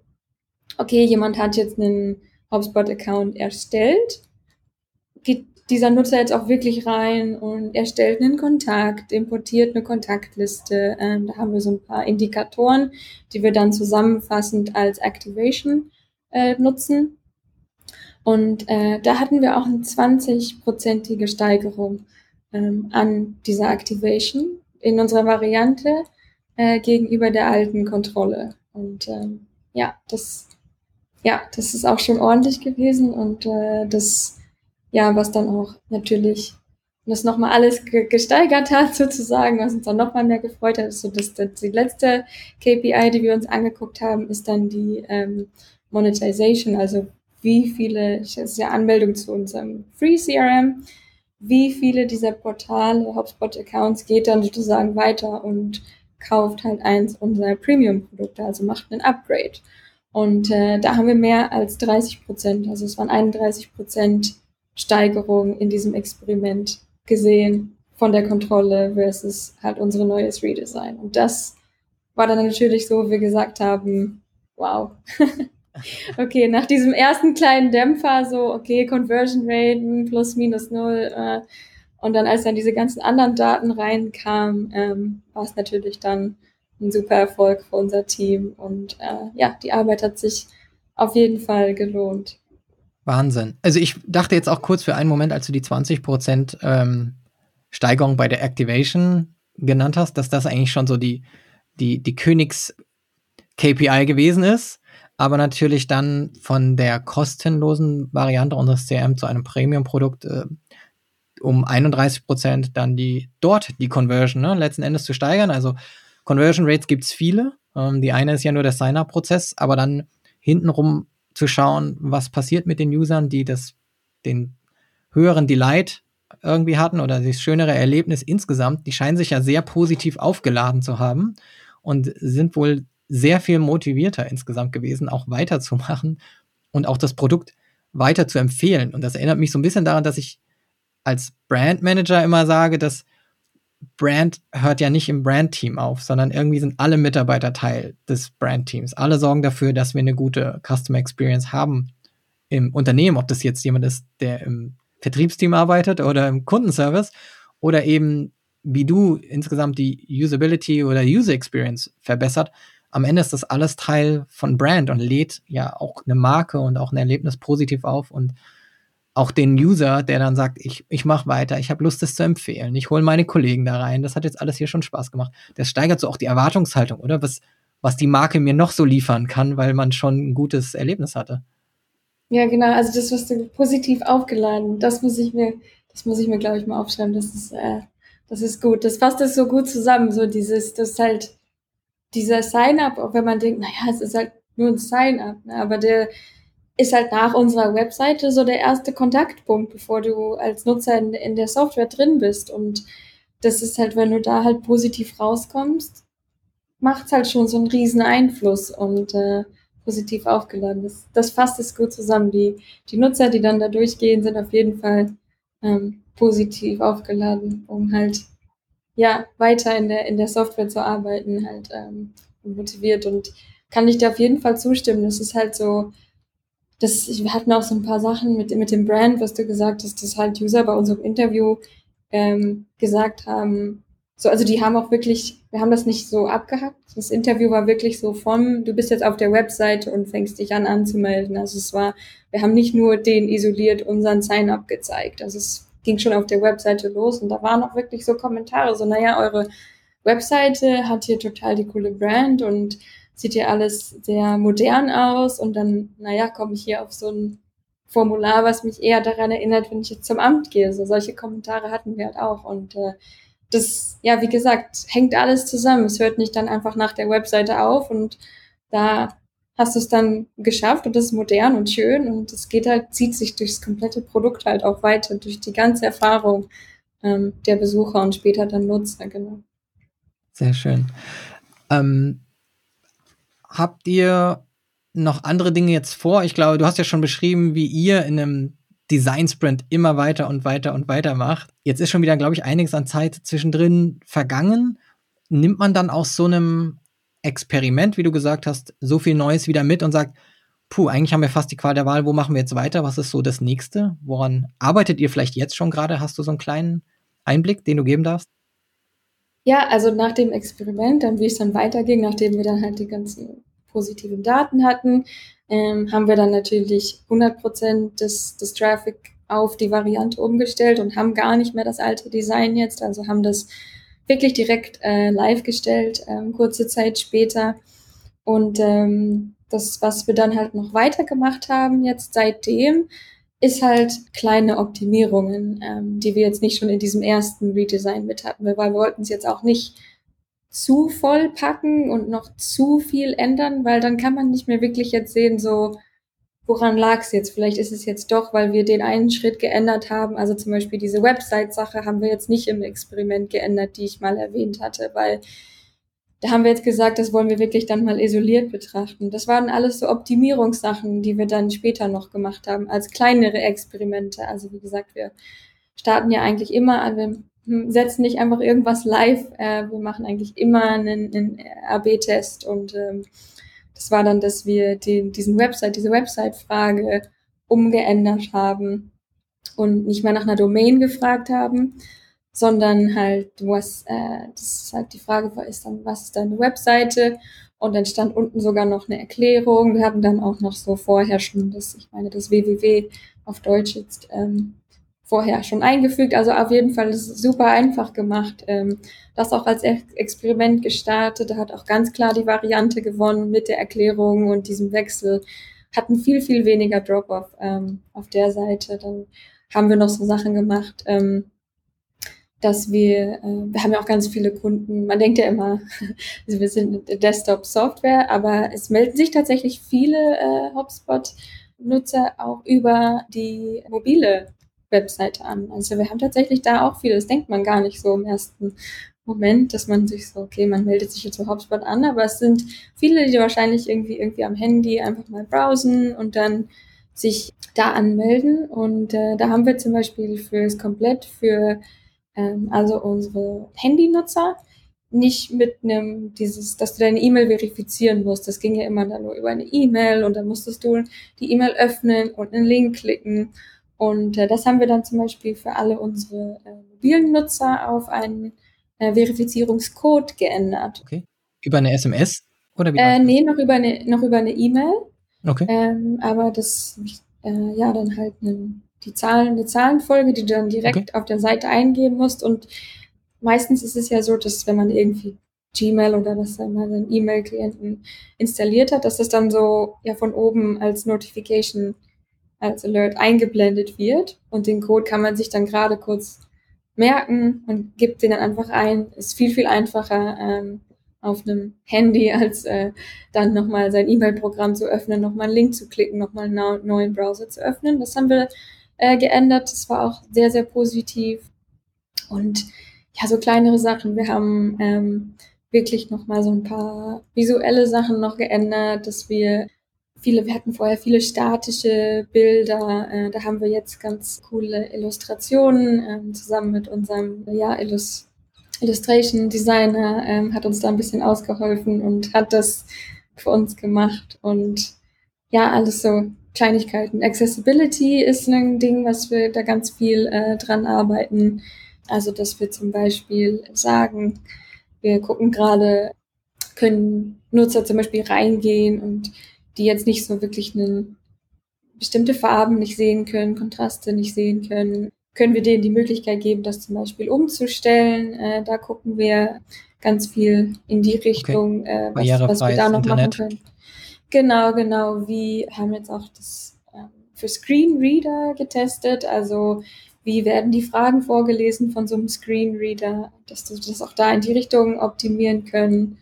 okay, jemand hat jetzt einen HubSpot-Account erstellt, geht dieser Nutzer jetzt auch wirklich rein und erstellt einen Kontakt, importiert eine Kontaktliste. Ähm, da haben wir so ein paar Indikatoren, die wir dann zusammenfassend als Activation äh, nutzen. Und äh, da hatten wir auch eine 20-prozentige Steigerung ähm, an dieser Activation in unserer Variante äh, gegenüber der alten Kontrolle. Und ähm, ja, das, ja, das ist auch schon ordentlich gewesen und äh, das, ja, was dann auch natürlich das nochmal alles ge gesteigert hat, [laughs] sozusagen, was uns dann nochmal mehr gefreut hat, ist so, dass, dass die letzte KPI, die wir uns angeguckt haben, ist dann die ähm, Monetization, also wie viele, das ist ja Anmeldung zu unserem Free CRM, wie viele dieser Portale, HubSpot-Accounts geht dann sozusagen weiter und kauft halt eins unserer Premium-Produkte, also macht einen Upgrade. Und äh, da haben wir mehr als 30 Prozent, also es waren 31 Prozent Steigerung in diesem Experiment gesehen von der Kontrolle versus halt unsere neues Redesign. Und das war dann natürlich so, wir gesagt haben, wow. [laughs] okay, nach diesem ersten kleinen Dämpfer, so, okay, Conversion Raten plus minus null, äh, und dann, als dann diese ganzen anderen Daten reinkamen, ähm, war es natürlich dann ein super Erfolg für unser Team. Und äh, ja, die Arbeit hat sich auf jeden Fall gelohnt. Wahnsinn. Also ich dachte jetzt auch kurz für einen Moment, als du die 20% ähm, Steigerung bei der Activation genannt hast, dass das eigentlich schon so die, die, die Königs-KPI gewesen ist. Aber natürlich dann von der kostenlosen Variante unseres CRM zu einem Premium-Produkt äh, um 31 Prozent dann die dort die Conversion ne, letzten Endes zu steigern. Also Conversion Rates gibt es viele. Ähm, die eine ist ja nur der Sign-up-Prozess, aber dann hintenrum zu schauen, was passiert mit den Usern, die das, den höheren Delight irgendwie hatten oder das schönere Erlebnis insgesamt, die scheinen sich ja sehr positiv aufgeladen zu haben und sind wohl sehr viel motivierter insgesamt gewesen, auch weiterzumachen und auch das Produkt weiter zu empfehlen. Und das erinnert mich so ein bisschen daran, dass ich als Brandmanager immer sage, dass Brand hört ja nicht im Brandteam auf, sondern irgendwie sind alle Mitarbeiter Teil des Brandteams. Alle sorgen dafür, dass wir eine gute Customer Experience haben im Unternehmen, ob das jetzt jemand ist, der im Vertriebsteam arbeitet oder im Kundenservice oder eben wie du insgesamt die Usability oder User Experience verbessert. Am Ende ist das alles Teil von Brand und lädt ja auch eine Marke und auch ein Erlebnis positiv auf und auch den User, der dann sagt, ich, ich mache weiter, ich habe Lust, das zu empfehlen, ich hole meine Kollegen da rein, das hat jetzt alles hier schon Spaß gemacht. Das steigert so auch die Erwartungshaltung, oder? Was, was die Marke mir noch so liefern kann, weil man schon ein gutes Erlebnis hatte. Ja, genau, also das wirst du positiv aufgeladen. Das muss ich mir, das muss ich mir, glaube ich, mal aufschreiben. Das ist, äh, das ist gut. Das fasst das so gut zusammen, so dieses, das halt dieser Sign-up, auch wenn man denkt, naja, es ist halt nur ein Sign-up, ne? aber der, ist halt nach unserer Webseite so der erste Kontaktpunkt, bevor du als Nutzer in, in der Software drin bist. Und das ist halt, wenn du da halt positiv rauskommst, macht halt schon so einen riesen Einfluss und äh, positiv aufgeladen. Das, das fasst es gut zusammen. Die, die Nutzer, die dann da durchgehen, sind auf jeden Fall ähm, positiv aufgeladen, um halt ja weiter in der in der Software zu arbeiten, halt ähm, motiviert und kann ich dir auf jeden Fall zustimmen. Das ist halt so das, wir hatten auch so ein paar Sachen mit, mit dem Brand, was du gesagt hast, dass halt User bei unserem Interview ähm, gesagt haben, so, also die haben auch wirklich, wir haben das nicht so abgehackt. Das Interview war wirklich so vom, du bist jetzt auf der Webseite und fängst dich an anzumelden. Also es war, wir haben nicht nur den isoliert unseren Sign-up gezeigt. Also es ging schon auf der Webseite los und da waren auch wirklich so Kommentare, so, naja, eure Webseite hat hier total die coole Brand und sieht ja alles sehr modern aus und dann, naja, komme ich hier auf so ein Formular, was mich eher daran erinnert, wenn ich jetzt zum Amt gehe. So solche Kommentare hatten wir halt auch. Und äh, das, ja, wie gesagt, hängt alles zusammen. Es hört nicht dann einfach nach der Webseite auf und da hast du es dann geschafft und das ist modern und schön und es geht halt, zieht sich durchs komplette Produkt halt auch weiter, durch die ganze Erfahrung ähm, der Besucher und später dann Nutzer, genau. Sehr schön. Ähm, habt ihr noch andere Dinge jetzt vor? Ich glaube, du hast ja schon beschrieben, wie ihr in einem Design Sprint immer weiter und weiter und weiter macht. Jetzt ist schon wieder, glaube ich, einiges an Zeit zwischendrin vergangen. Nimmt man dann aus so einem Experiment, wie du gesagt hast, so viel Neues wieder mit und sagt, puh, eigentlich haben wir fast die Qual der Wahl, wo machen wir jetzt weiter? Was ist so das nächste? Woran arbeitet ihr vielleicht jetzt schon gerade? Hast du so einen kleinen Einblick, den du geben darfst? Ja, also nach dem Experiment, dann wie es dann weiterging, nachdem wir dann halt die ganzen positiven Daten hatten, ähm, haben wir dann natürlich 100% des, des Traffic auf die Variante umgestellt und haben gar nicht mehr das alte Design jetzt, also haben das wirklich direkt äh, live gestellt, ähm, kurze Zeit später. Und ähm, das, was wir dann halt noch weiter gemacht haben jetzt seitdem, ist halt kleine Optimierungen, ähm, die wir jetzt nicht schon in diesem ersten Redesign mit hatten, weil wir wollten es jetzt auch nicht zu voll packen und noch zu viel ändern, weil dann kann man nicht mehr wirklich jetzt sehen, so, woran lag es jetzt? Vielleicht ist es jetzt doch, weil wir den einen Schritt geändert haben. Also zum Beispiel diese Website-Sache haben wir jetzt nicht im Experiment geändert, die ich mal erwähnt hatte, weil da haben wir jetzt gesagt, das wollen wir wirklich dann mal isoliert betrachten. Das waren alles so Optimierungssachen, die wir dann später noch gemacht haben, als kleinere Experimente. Also wie gesagt, wir starten ja eigentlich immer an, wir setzen nicht einfach irgendwas live, äh, wir machen eigentlich immer einen, einen AB-Test und ähm, das war dann, dass wir den, diesen Website, diese Website-Frage umgeändert haben und nicht mehr nach einer Domain gefragt haben, sondern halt, was, äh, das ist halt die Frage ist dann, was ist deine Webseite? Und dann stand unten sogar noch eine Erklärung. Wir hatten dann auch noch so vorher schon das, ich meine, das www auf Deutsch jetzt ähm, vorher schon eingefügt. Also auf jeden Fall ist es super einfach gemacht. Ähm, das auch als Experiment gestartet. Da hat auch ganz klar die Variante gewonnen mit der Erklärung und diesem Wechsel. Hatten viel, viel weniger Drop-off ähm, auf der Seite. Dann haben wir noch so Sachen gemacht, ähm, dass wir, äh, wir haben ja auch ganz viele Kunden, man denkt ja immer, [laughs] also wir sind Desktop-Software, aber es melden sich tatsächlich viele äh, HubSpot-Nutzer auch über die mobile Webseite an. Also wir haben tatsächlich da auch viele, das denkt man gar nicht so im ersten Moment, dass man sich so, okay, man meldet sich jetzt für HubSpot an, aber es sind viele, die wahrscheinlich irgendwie, irgendwie am Handy einfach mal browsen und dann sich da anmelden. Und äh, da haben wir zum Beispiel fürs Komplett für ähm, also unsere Handynutzer nicht mit einem dieses, dass du deine E-Mail verifizieren musst. Das ging ja immer dann nur über eine E-Mail und dann musstest du die E-Mail öffnen und einen Link klicken und äh, das haben wir dann zum Beispiel für alle unsere äh, mobilen Nutzer auf einen äh, Verifizierungscode geändert. Okay. Über eine SMS oder wie? Äh, nee, noch über eine noch über eine E-Mail. Okay. Ähm, aber das äh, ja dann halt eine, die Zahlen, eine Zahlenfolge, die du dann direkt okay. auf der Seite eingeben musst. Und meistens ist es ja so, dass wenn man irgendwie Gmail oder was dann mal einen E-Mail-Klienten installiert hat, dass das dann so ja von oben als Notification als Alert eingeblendet wird. Und den Code kann man sich dann gerade kurz merken und gibt den dann einfach ein. Ist viel, viel einfacher ähm, auf einem Handy, [laughs] als äh, dann nochmal sein E-Mail-Programm zu öffnen, nochmal einen Link zu klicken, nochmal einen neuen Browser zu öffnen. Das haben wir äh, geändert. Das war auch sehr, sehr positiv. Und ja, so kleinere Sachen. Wir haben ähm, wirklich nochmal so ein paar visuelle Sachen noch geändert, dass wir viele, wir hatten vorher viele statische Bilder. Äh, da haben wir jetzt ganz coole Illustrationen äh, zusammen mit unserem ja, Illus Illustration Designer ähm, hat uns da ein bisschen ausgeholfen und hat das für uns gemacht und ja, alles so Kleinigkeiten. Accessibility ist ein Ding, was wir da ganz viel äh, dran arbeiten. Also, dass wir zum Beispiel sagen, wir gucken gerade, können Nutzer zum Beispiel reingehen und die jetzt nicht so wirklich einen, bestimmte Farben nicht sehen können, Kontraste nicht sehen können, können wir denen die Möglichkeit geben, das zum Beispiel umzustellen. Äh, da gucken wir ganz viel in die Richtung, okay. äh, was, was, wir da noch machen können. Genau, genau. Wie haben jetzt auch das ähm, für Screenreader getestet. Also wie werden die Fragen vorgelesen von so einem Screenreader, dass wir das auch da in die Richtung optimieren können.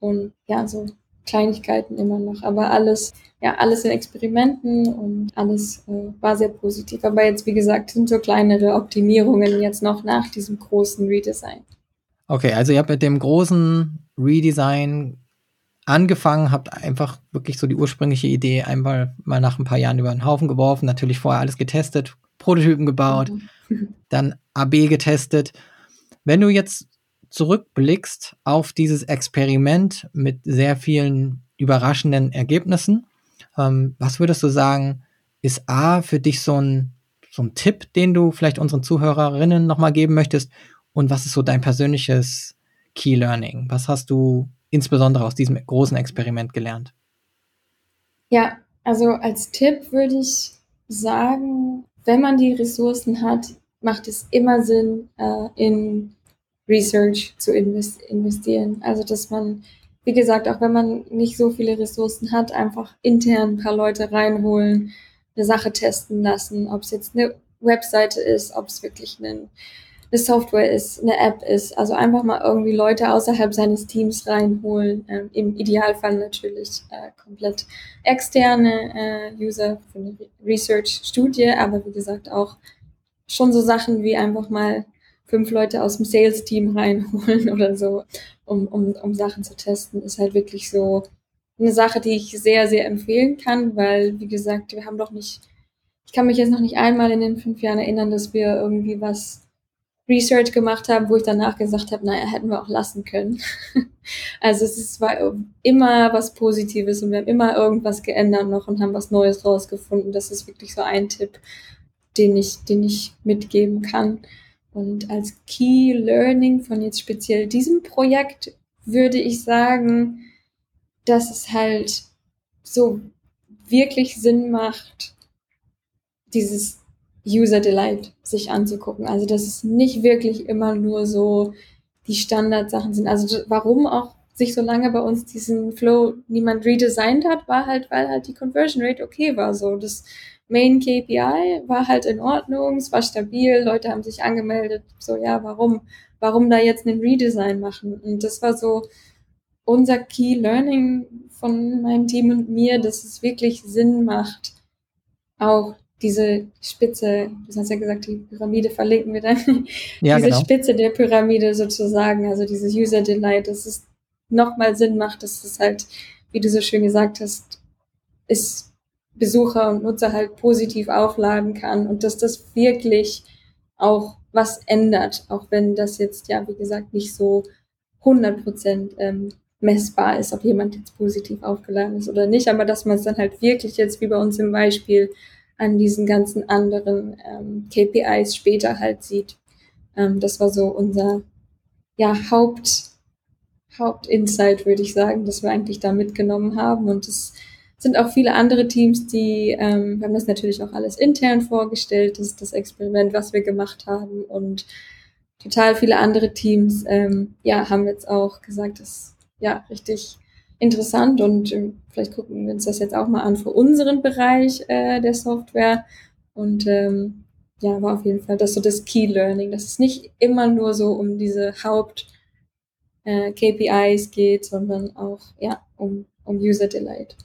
Und ja, so Kleinigkeiten immer noch. Aber alles, ja, alles in Experimenten und alles äh, war sehr positiv. Aber jetzt, wie gesagt, sind so kleinere Optimierungen jetzt noch nach diesem großen Redesign. Okay, also ihr habt mit dem großen Redesign angefangen, habt einfach wirklich so die ursprüngliche Idee einmal mal nach ein paar Jahren über den Haufen geworfen, natürlich vorher alles getestet, Prototypen gebaut, mhm. dann AB getestet. Wenn du jetzt zurückblickst auf dieses Experiment mit sehr vielen überraschenden Ergebnissen, ähm, was würdest du sagen, ist A für dich so ein, so ein Tipp, den du vielleicht unseren Zuhörerinnen nochmal geben möchtest? Und was ist so dein persönliches Key Learning? Was hast du insbesondere aus diesem großen Experiment gelernt? Ja, also als Tipp würde ich sagen, wenn man die Ressourcen hat, macht es immer Sinn, äh, in Research zu investieren. Also dass man, wie gesagt, auch wenn man nicht so viele Ressourcen hat, einfach intern ein paar Leute reinholen, eine Sache testen lassen, ob es jetzt eine Webseite ist, ob es wirklich ein, eine Software ist, eine App ist. Also einfach mal irgendwie Leute außerhalb seines Teams reinholen. Ähm, Im Idealfall natürlich äh, komplett externe äh, User für eine Research-Studie, aber wie gesagt auch schon so Sachen wie einfach mal fünf Leute aus dem Sales-Team reinholen [laughs] oder so, um, um, um Sachen zu testen, ist halt wirklich so eine Sache, die ich sehr, sehr empfehlen kann, weil, wie gesagt, wir haben doch nicht, ich kann mich jetzt noch nicht einmal in den fünf Jahren erinnern, dass wir irgendwie was Research gemacht haben, wo ich danach gesagt habe, naja, hätten wir auch lassen können. [laughs] also es ist, war immer was Positives und wir haben immer irgendwas geändert noch und haben was Neues rausgefunden. Das ist wirklich so ein Tipp, den ich, den ich mitgeben kann. Und als Key Learning von jetzt speziell diesem Projekt würde ich sagen, dass es halt so wirklich Sinn macht, dieses User Delight sich anzugucken. Also, dass es nicht wirklich immer nur so die Standardsachen sind. Also, warum auch sich so lange bei uns diesen Flow niemand redesigned hat, war halt, weil halt die Conversion Rate okay war. So, das Main KPI war halt in Ordnung, es war stabil, Leute haben sich angemeldet. So, ja, warum, warum da jetzt einen Redesign machen? Und das war so unser Key Learning von meinem Team und mir, dass es wirklich Sinn macht, auch diese Spitze, du hast ja gesagt, die Pyramide verlinken wir dann, ja, [laughs] diese genau. Spitze der Pyramide sozusagen, also dieses User Delight, dass es nochmal Sinn macht, dass es halt, wie du so schön gesagt hast, ist Besucher und Nutzer halt positiv aufladen kann und dass das wirklich auch was ändert, auch wenn das jetzt ja, wie gesagt, nicht so 100 Prozent ähm, messbar ist, ob jemand jetzt positiv aufgeladen ist oder nicht, aber dass man es dann halt wirklich jetzt wie bei uns im Beispiel an diesen ganzen anderen ähm, KPIs später halt sieht. Ähm, das war so unser ja, Haupt, Hauptinsight, würde ich sagen, dass wir eigentlich da mitgenommen haben. Und das sind auch viele andere Teams, die, ähm, wir haben das natürlich auch alles intern vorgestellt, das ist das Experiment, was wir gemacht haben. Und total viele andere Teams, ähm, ja, haben jetzt auch gesagt, das ist ja richtig interessant und äh, vielleicht gucken wir uns das jetzt auch mal an für unseren Bereich äh, der Software und ähm, ja, war auf jeden Fall das so das Key Learning, dass es nicht immer nur so um diese Haupt äh, geht, sondern auch ja um, um User Delight.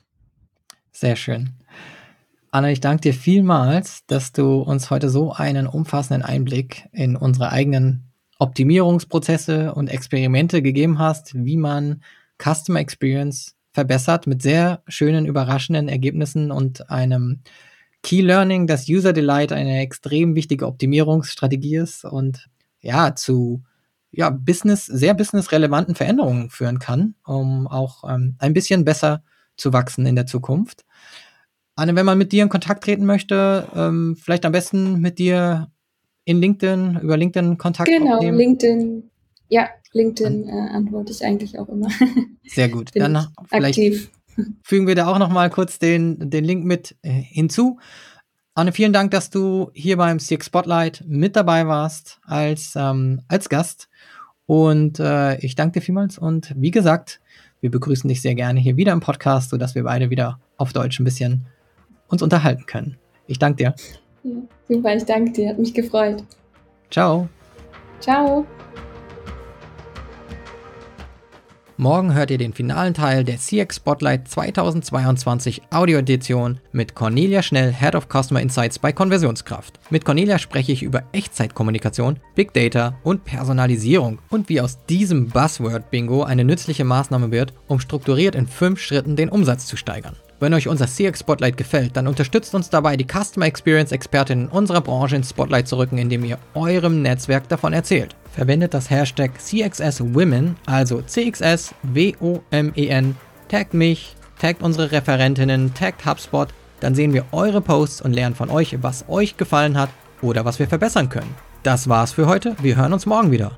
Sehr schön. Anna, ich danke dir vielmals, dass du uns heute so einen umfassenden Einblick in unsere eigenen Optimierungsprozesse und Experimente gegeben hast, wie man Customer Experience verbessert mit sehr schönen, überraschenden Ergebnissen und einem Key Learning, dass User Delight eine extrem wichtige Optimierungsstrategie ist und ja, zu ja, Business, sehr businessrelevanten Veränderungen führen kann, um auch ähm, ein bisschen besser zu wachsen in der Zukunft. Anne, wenn man mit dir in Kontakt treten möchte, ähm, vielleicht am besten mit dir in LinkedIn, über LinkedIn Kontakt genau, aufnehmen. Genau, LinkedIn. Ja, LinkedIn äh, antworte ich eigentlich auch immer. [laughs] Sehr gut. [laughs] Dann vielleicht aktiv. [laughs] fügen wir da auch noch mal kurz den, den Link mit äh, hinzu. Anne, vielen Dank, dass du hier beim CX Spotlight mit dabei warst als, ähm, als Gast. Und äh, ich danke dir vielmals. Und wie gesagt, wir begrüßen dich sehr gerne hier wieder im Podcast, sodass wir beide wieder auf Deutsch ein bisschen uns unterhalten können. Ich danke dir. Ja, super, ich danke dir. Hat mich gefreut. Ciao. Ciao. Morgen hört ihr den finalen Teil der CX Spotlight 2022 Audio Edition mit Cornelia Schnell, Head of Customer Insights bei Konversionskraft. Mit Cornelia spreche ich über Echtzeitkommunikation, Big Data und Personalisierung und wie aus diesem Buzzword Bingo eine nützliche Maßnahme wird, um strukturiert in fünf Schritten den Umsatz zu steigern. Wenn euch unser CX Spotlight gefällt, dann unterstützt uns dabei, die Customer Experience Expertinnen unserer Branche ins Spotlight zu rücken, indem ihr eurem Netzwerk davon erzählt. Verwendet das Hashtag CXSWomen, also CXSWOMEN, taggt mich, taggt unsere Referentinnen, taggt HubSpot, dann sehen wir eure Posts und lernen von euch, was euch gefallen hat oder was wir verbessern können. Das war's für heute, wir hören uns morgen wieder.